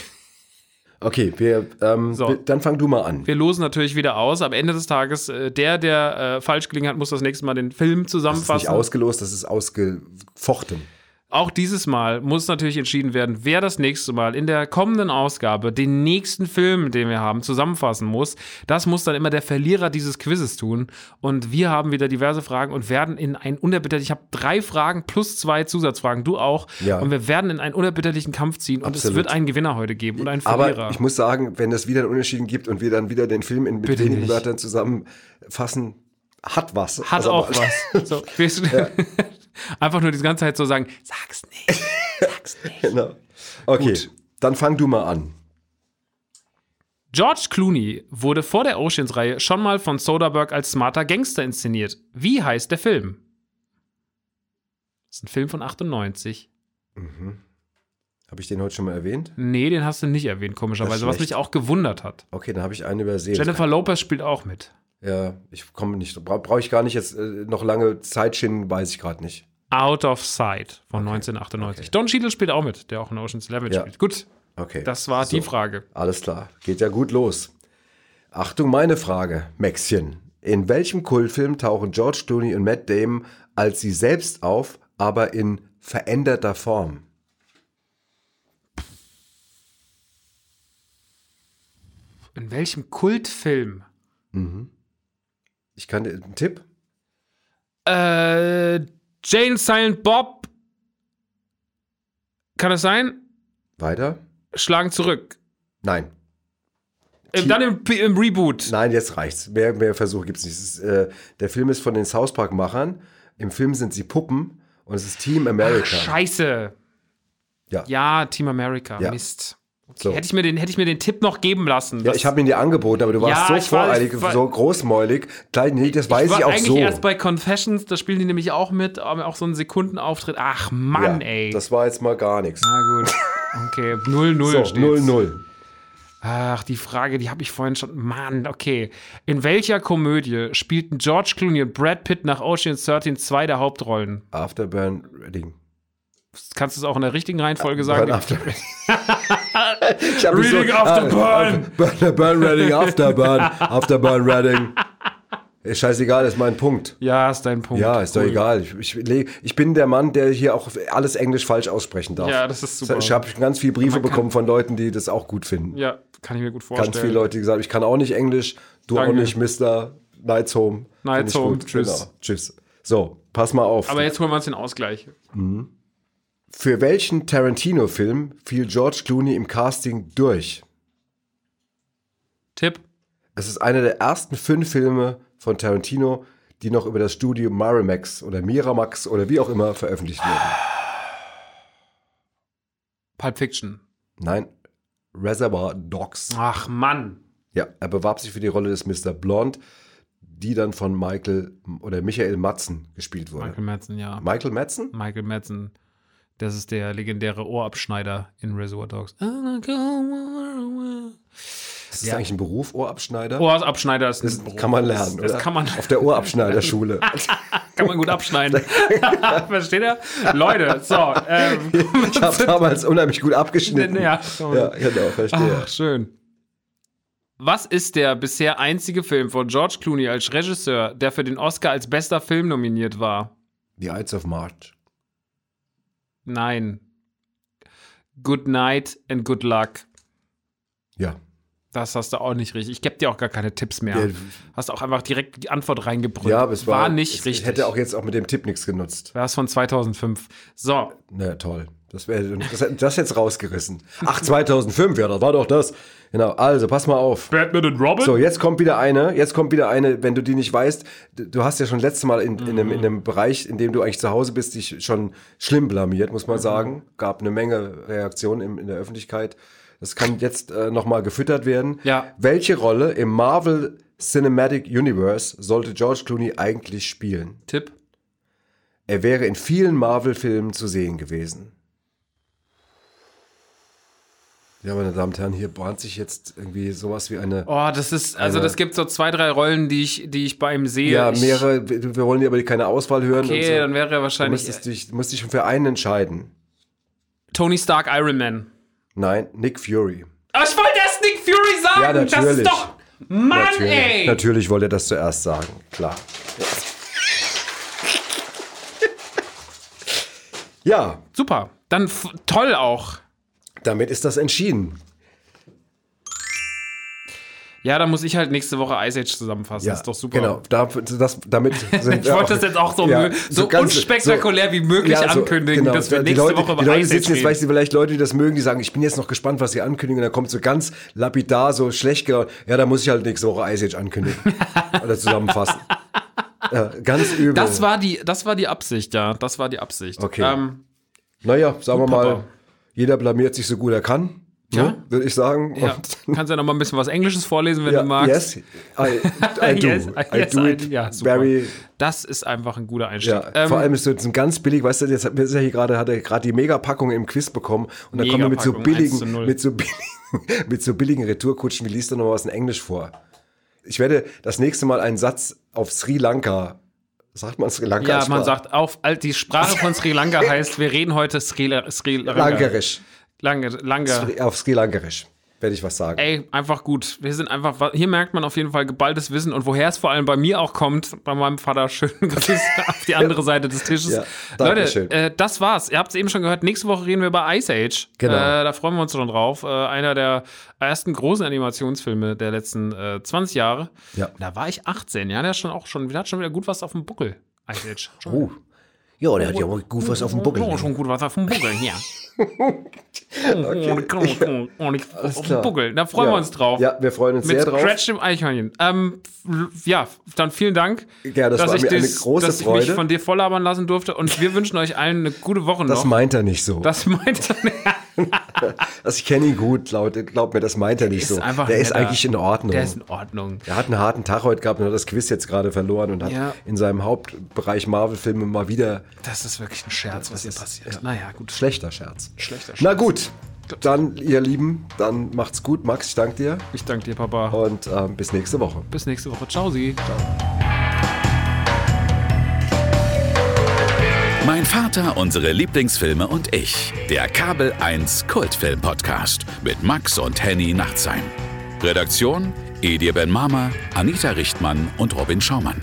Okay, wir, ähm, So. wir, dann fang du mal an. Wir losen natürlich wieder aus. Am Ende des Tages, äh, der, der äh, falsch gelingen hat, muss das nächste Mal den Film Das ist nicht zusammenfassen. ausgelost, das ist ausgefochten. Auch dieses Mal muss natürlich entschieden werden, wer das nächste Mal in der kommenden Ausgabe den nächsten Film, den wir haben, zusammenfassen muss. Das muss dann immer der Verlierer dieses Quizzes tun. Und wir haben wieder diverse Fragen und werden in ein unerbitterlich, ich habe drei Fragen plus zwei Zusatzfragen, du auch. Ja. Und wir werden in einen unerbitterlichen Kampf ziehen und es Absolut. wird einen Gewinner heute geben und einen Verlierer. Aber ich muss sagen, wenn es wieder einen Unentschieden gibt und wir dann wieder den Film in mit wenigen. Wörtern zusammenfassen, hat was. Hat Also auch was. So, wir, Einfach nur die ganze Zeit so sagen, sag's nicht, sag's nicht. Genau. Okay, Gut. dann fang du mal an. George Clooney wurde vor der Oceans-Reihe schon mal von Soderbergh als smarter Gangster inszeniert. Wie heißt der Film? Das ist ein Film von 98. Habe ich den heute schon mal erwähnt? Nee, den hast du nicht erwähnt, komischerweise, was mich auch gewundert hat. Okay, dann habe ich einen übersehen. Jennifer Lopez spielt auch mit. Ja, ich komme nicht. Bra Brauche ich gar nicht jetzt äh, noch lange Zeit schinden, weiß ich gerade nicht. Out of Sight von 1998. Don Cheadle spielt auch mit, der auch in Ocean's Eleven Ja. spielt. Gut, Okay. das war So. die Frage. Alles klar, geht ja gut los. Achtung, meine Frage, Maxchen. In welchem Kultfilm tauchen George Clooney und Matt Damon als sie selbst auf, aber in veränderter Form? In welchem Kultfilm? Ich kann dir einen Tipp? Äh, Jane Silent Bob. Kann es sein? Weiter? Schlagen zurück. Nein. Ähm, dann im, im Reboot. Nein, jetzt reicht's. Mehr, mehr Versuche gibt's nicht. Ist, äh, der Film ist von den South Park-Machern. Im Film sind sie Puppen und es ist Team America. Scheiße. Ja. Ja, Team America. Ja. Mist. So. Hätte, ich mir den, hätte ich mir den Tipp noch geben lassen. Ja, ich habe ihn dir angeboten, aber du warst Ja, so ich voreilig, ich war- so großmäulig. Gleich, nee, das weiß war ich auch eigentlich so. erst bei Confessions, da spielen die nämlich auch mit, aber auch so einen Sekundenauftritt. Ach Mann, ja, ey. Das war jetzt mal gar nichts. Na gut. Okay, 0-0 So, steht's. 0-0. Ach, die Frage, die habe ich vorhin schon. Mann, okay. In welcher Komödie spielten George Clooney und Brad Pitt nach Ocean's 13 zwei der Hauptrollen? Afterburn Reading. Kannst du es auch in der richtigen Reihenfolge sagen? Burn After ich hab mich Reading After Burn. Burn. Burn Reading, Afterburn. Afterburn Reading. Ist scheißegal, ist mein Punkt. Ja, ist dein Punkt. Ja, ist doch Cool. egal. Ich, ich, ich bin der Mann, der hier auch alles Englisch falsch aussprechen darf. Ja, das ist super. Ich habe ganz viele Briefe bekommen von Leuten, die das auch gut finden. Ja, kann ich mir gut vorstellen. Ganz viele Leute, die gesagt haben, ich kann auch nicht Englisch, du Danke. auch nicht, Mr. Nights Home. Nights Home, tschüss. Genau, tschüss. So, pass mal auf. Aber jetzt holen wir uns den Ausgleich. Für welchen Tarantino-Film fiel George Clooney im Casting durch? Tipp. Es ist einer der ersten fünf Filme von Tarantino, die noch über das Studio Miramax oder Miramax oder wie auch immer veröffentlicht wurden. Pulp Fiction. Nein, Reservoir Dogs. Ach Mann. Ja, er bewarb sich für die Rolle des Mr. Blonde, die dann von Michael oder Michael Matzen gespielt wurde. Michael Madsen, ja. Michael Madsen? Michael Madsen. Das ist der legendäre Ohrabschneider in Reservoir Dogs. Ist das eigentlich ein Beruf, Ohrabschneider? Ohrabschneider ist ein das Beruf. kann man lernen, Das, oder? das kann man, Auf der Ohrabschneiderschule. kann man gut abschneiden. Versteht ihr? Leute, so. Ähm, ich habe damals unheimlich gut abgeschnitten. Ja. ja genau, verstehe. Ach, schön. Was ist der bisher einzige Film von George Clooney als Regisseur, der für den Oscar als bester Film nominiert war? The Ides of March. Nein. Good night and good luck. Ja. Das hast du auch nicht richtig. Ich gebe dir auch gar keine Tipps mehr. Ja. Hast auch einfach direkt die Antwort reingebrüllt. Ja, aber es war, nicht es richtig. Hätte auch jetzt auch mit dem Tipp nichts genutzt. Das ist von 2005. So, Na toll. Das wäre das, das jetzt rausgerissen. Ach, 2005, ja, das war doch das. Genau, also pass mal auf. Batman und Robin? So, jetzt kommt wieder eine, jetzt kommt wieder eine, wenn du die nicht weißt, du hast ja schon letztes Mal in, in, einem, in einem Bereich, in dem du eigentlich zu Hause bist, dich schon schlimm blamiert, muss man sagen. Gab eine Menge Reaktionen in, in der Öffentlichkeit. Das kann jetzt äh, nochmal gefüttert werden. Ja. Welche Rolle im Marvel Cinematic Universe sollte George Clooney eigentlich spielen? Tipp. Er wäre in vielen Marvel-Filmen zu sehen gewesen. Ja, meine Damen und Herren, hier bahnt sich jetzt irgendwie sowas wie eine. Oh, das ist, also das gibt so zwei, drei Rollen, die ich, die ich bei ihm sehe. ja, ich, mehrere. Wir wir wollen hier aber keine Auswahl hören. Okay, so. dann wäre er Du wahrscheinlich müsstest dich, du musst dich schon für einen entscheiden. Tony Stark Iron Man. Nein, Nick Fury. Aber ich wollte erst Nick Fury sagen. Ja, Das natürlich. ist doch. Mann, Natürlich, ey. natürlich wollte er das zuerst sagen, klar. Ja, Super. Dann toll auch. Damit ist das entschieden. Ja, dann muss ich halt nächste Woche Ice Age zusammenfassen. Ja, ist doch super. Genau, da, das, damit sind Ich wollte das jetzt auch so, mö- so, ganz- unspektakulär wie möglich Ja, so, ankündigen, genau. dass wir nächste Leute, Woche über Die Leute Ice Age sitzen jetzt, weißt du, vielleicht Leute, die das mögen, die sagen, ich bin jetzt noch gespannt, was sie ankündigen. Und dann kommt so ganz lapidar, so schlecht. Ja, da muss ich halt nächste Woche Ice Age ankündigen. Oder zusammenfassen. Ja, ganz übel. Das war die, das war die Absicht, ja. Das war die Absicht. Okay. Ähm, naja, sagen wir mal. Jeder blamiert sich so gut er kann. Ja. Ne, würde ich sagen. ja. Kannst ja noch mal ein bisschen was Englisches vorlesen, wenn ja, du magst. Yes, I, I do. Yes, I yes, do I it do. Ja, super. very Das ist einfach ein guter Einstieg. Ja, Ähm, vor allem ist so ein ganz billig, weißt du, jetzt hat, ist ja hier gerade, hat er gerade die Megapackung im Quiz bekommen und dann kommen wir mit so Megapackung, 1 zu billigen, 0. mit so billigen, mit so billigen Retourkutschen, wie liest du noch was in Englisch vor? Ich werde das nächste Mal einen Satz auf Sri Lanka, sagt man Sri Lanka? ja, man sagt, auf, die Sprache von Sri Lanka heißt, wir reden heute Sri, Sri Lanka. Lankerisch. Lange, lange. Auf Sri Lankerisch werde ich was sagen. Ey, einfach gut. Wir sind einfach, hier merkt man auf jeden Fall geballtes Wissen und woher es vor allem bei mir auch kommt, bei meinem Vater schön Grüße auf die andere Seite des Tisches. Ja, Leute, äh, das war's. Ihr habt es eben schon gehört. Nächste Woche reden wir über Ice Age. Genau. Äh, da freuen wir uns schon drauf. Äh, einer der ersten großen Animationsfilme der letzten äh, 20 Jahre. Ja. Da war ich 18, ja, der ist schon auch schon, der hat schon wieder gut was auf dem Buckel. Ice Age. Schon, Oh, Ja, der hat ja gut was auf dem Buckel. Oh, schon gut was auf dem Buckel, ja. okay. Auf dem. Buckel. Da freuen ja. wir uns drauf. Ja, wir freuen uns Mit sehr drauf. Scratch im Eichhörnchen. Ähm, ja, dann vielen Dank, Ja, das dass, war ich, mir eine das- große dass ich mich Freude. von dir volllabern lassen durfte. Und wir wünschen euch allen eine gute Woche Das noch. meint er nicht so. Das meint er nicht. Also ich kenne ihn gut, glaub, glaub mir, das meint er nicht ist so. Der ist netter. eigentlich in Ordnung. Der ist in Ordnung. Er hat einen harten Tag heute gehabt und hat das Quiz jetzt gerade verloren und hat Ja. in seinem Hauptbereich Marvel-Filme mal wieder Das ist wirklich ein Scherz, was hier passiert. Naja, gut. schlechter Scherz. Schlechter Scherz. Na gut, dann ihr Lieben, dann macht's gut. Max, ich danke dir Ich danke dir, Papa. und ähm, bis nächste Woche. Bis nächste Woche. Ciao, Sie. Mein Vater, unsere Lieblingsfilme und ich. Der Kabel 1 Kultfilm Podcast mit Max und Henny Nachtsheim. Redaktion: Edir Ben Mama, Anita Richtmann und Robin Schaumann.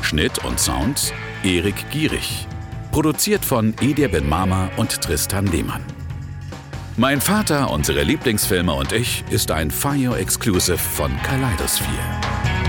Schnitt und Sound: Erik Gierig. Produziert von Edir Ben Mama und Tristan Lehmann. Mein Vater, unsere Lieblingsfilme und ich ist ein Fire Exclusive von Kaleidosphere.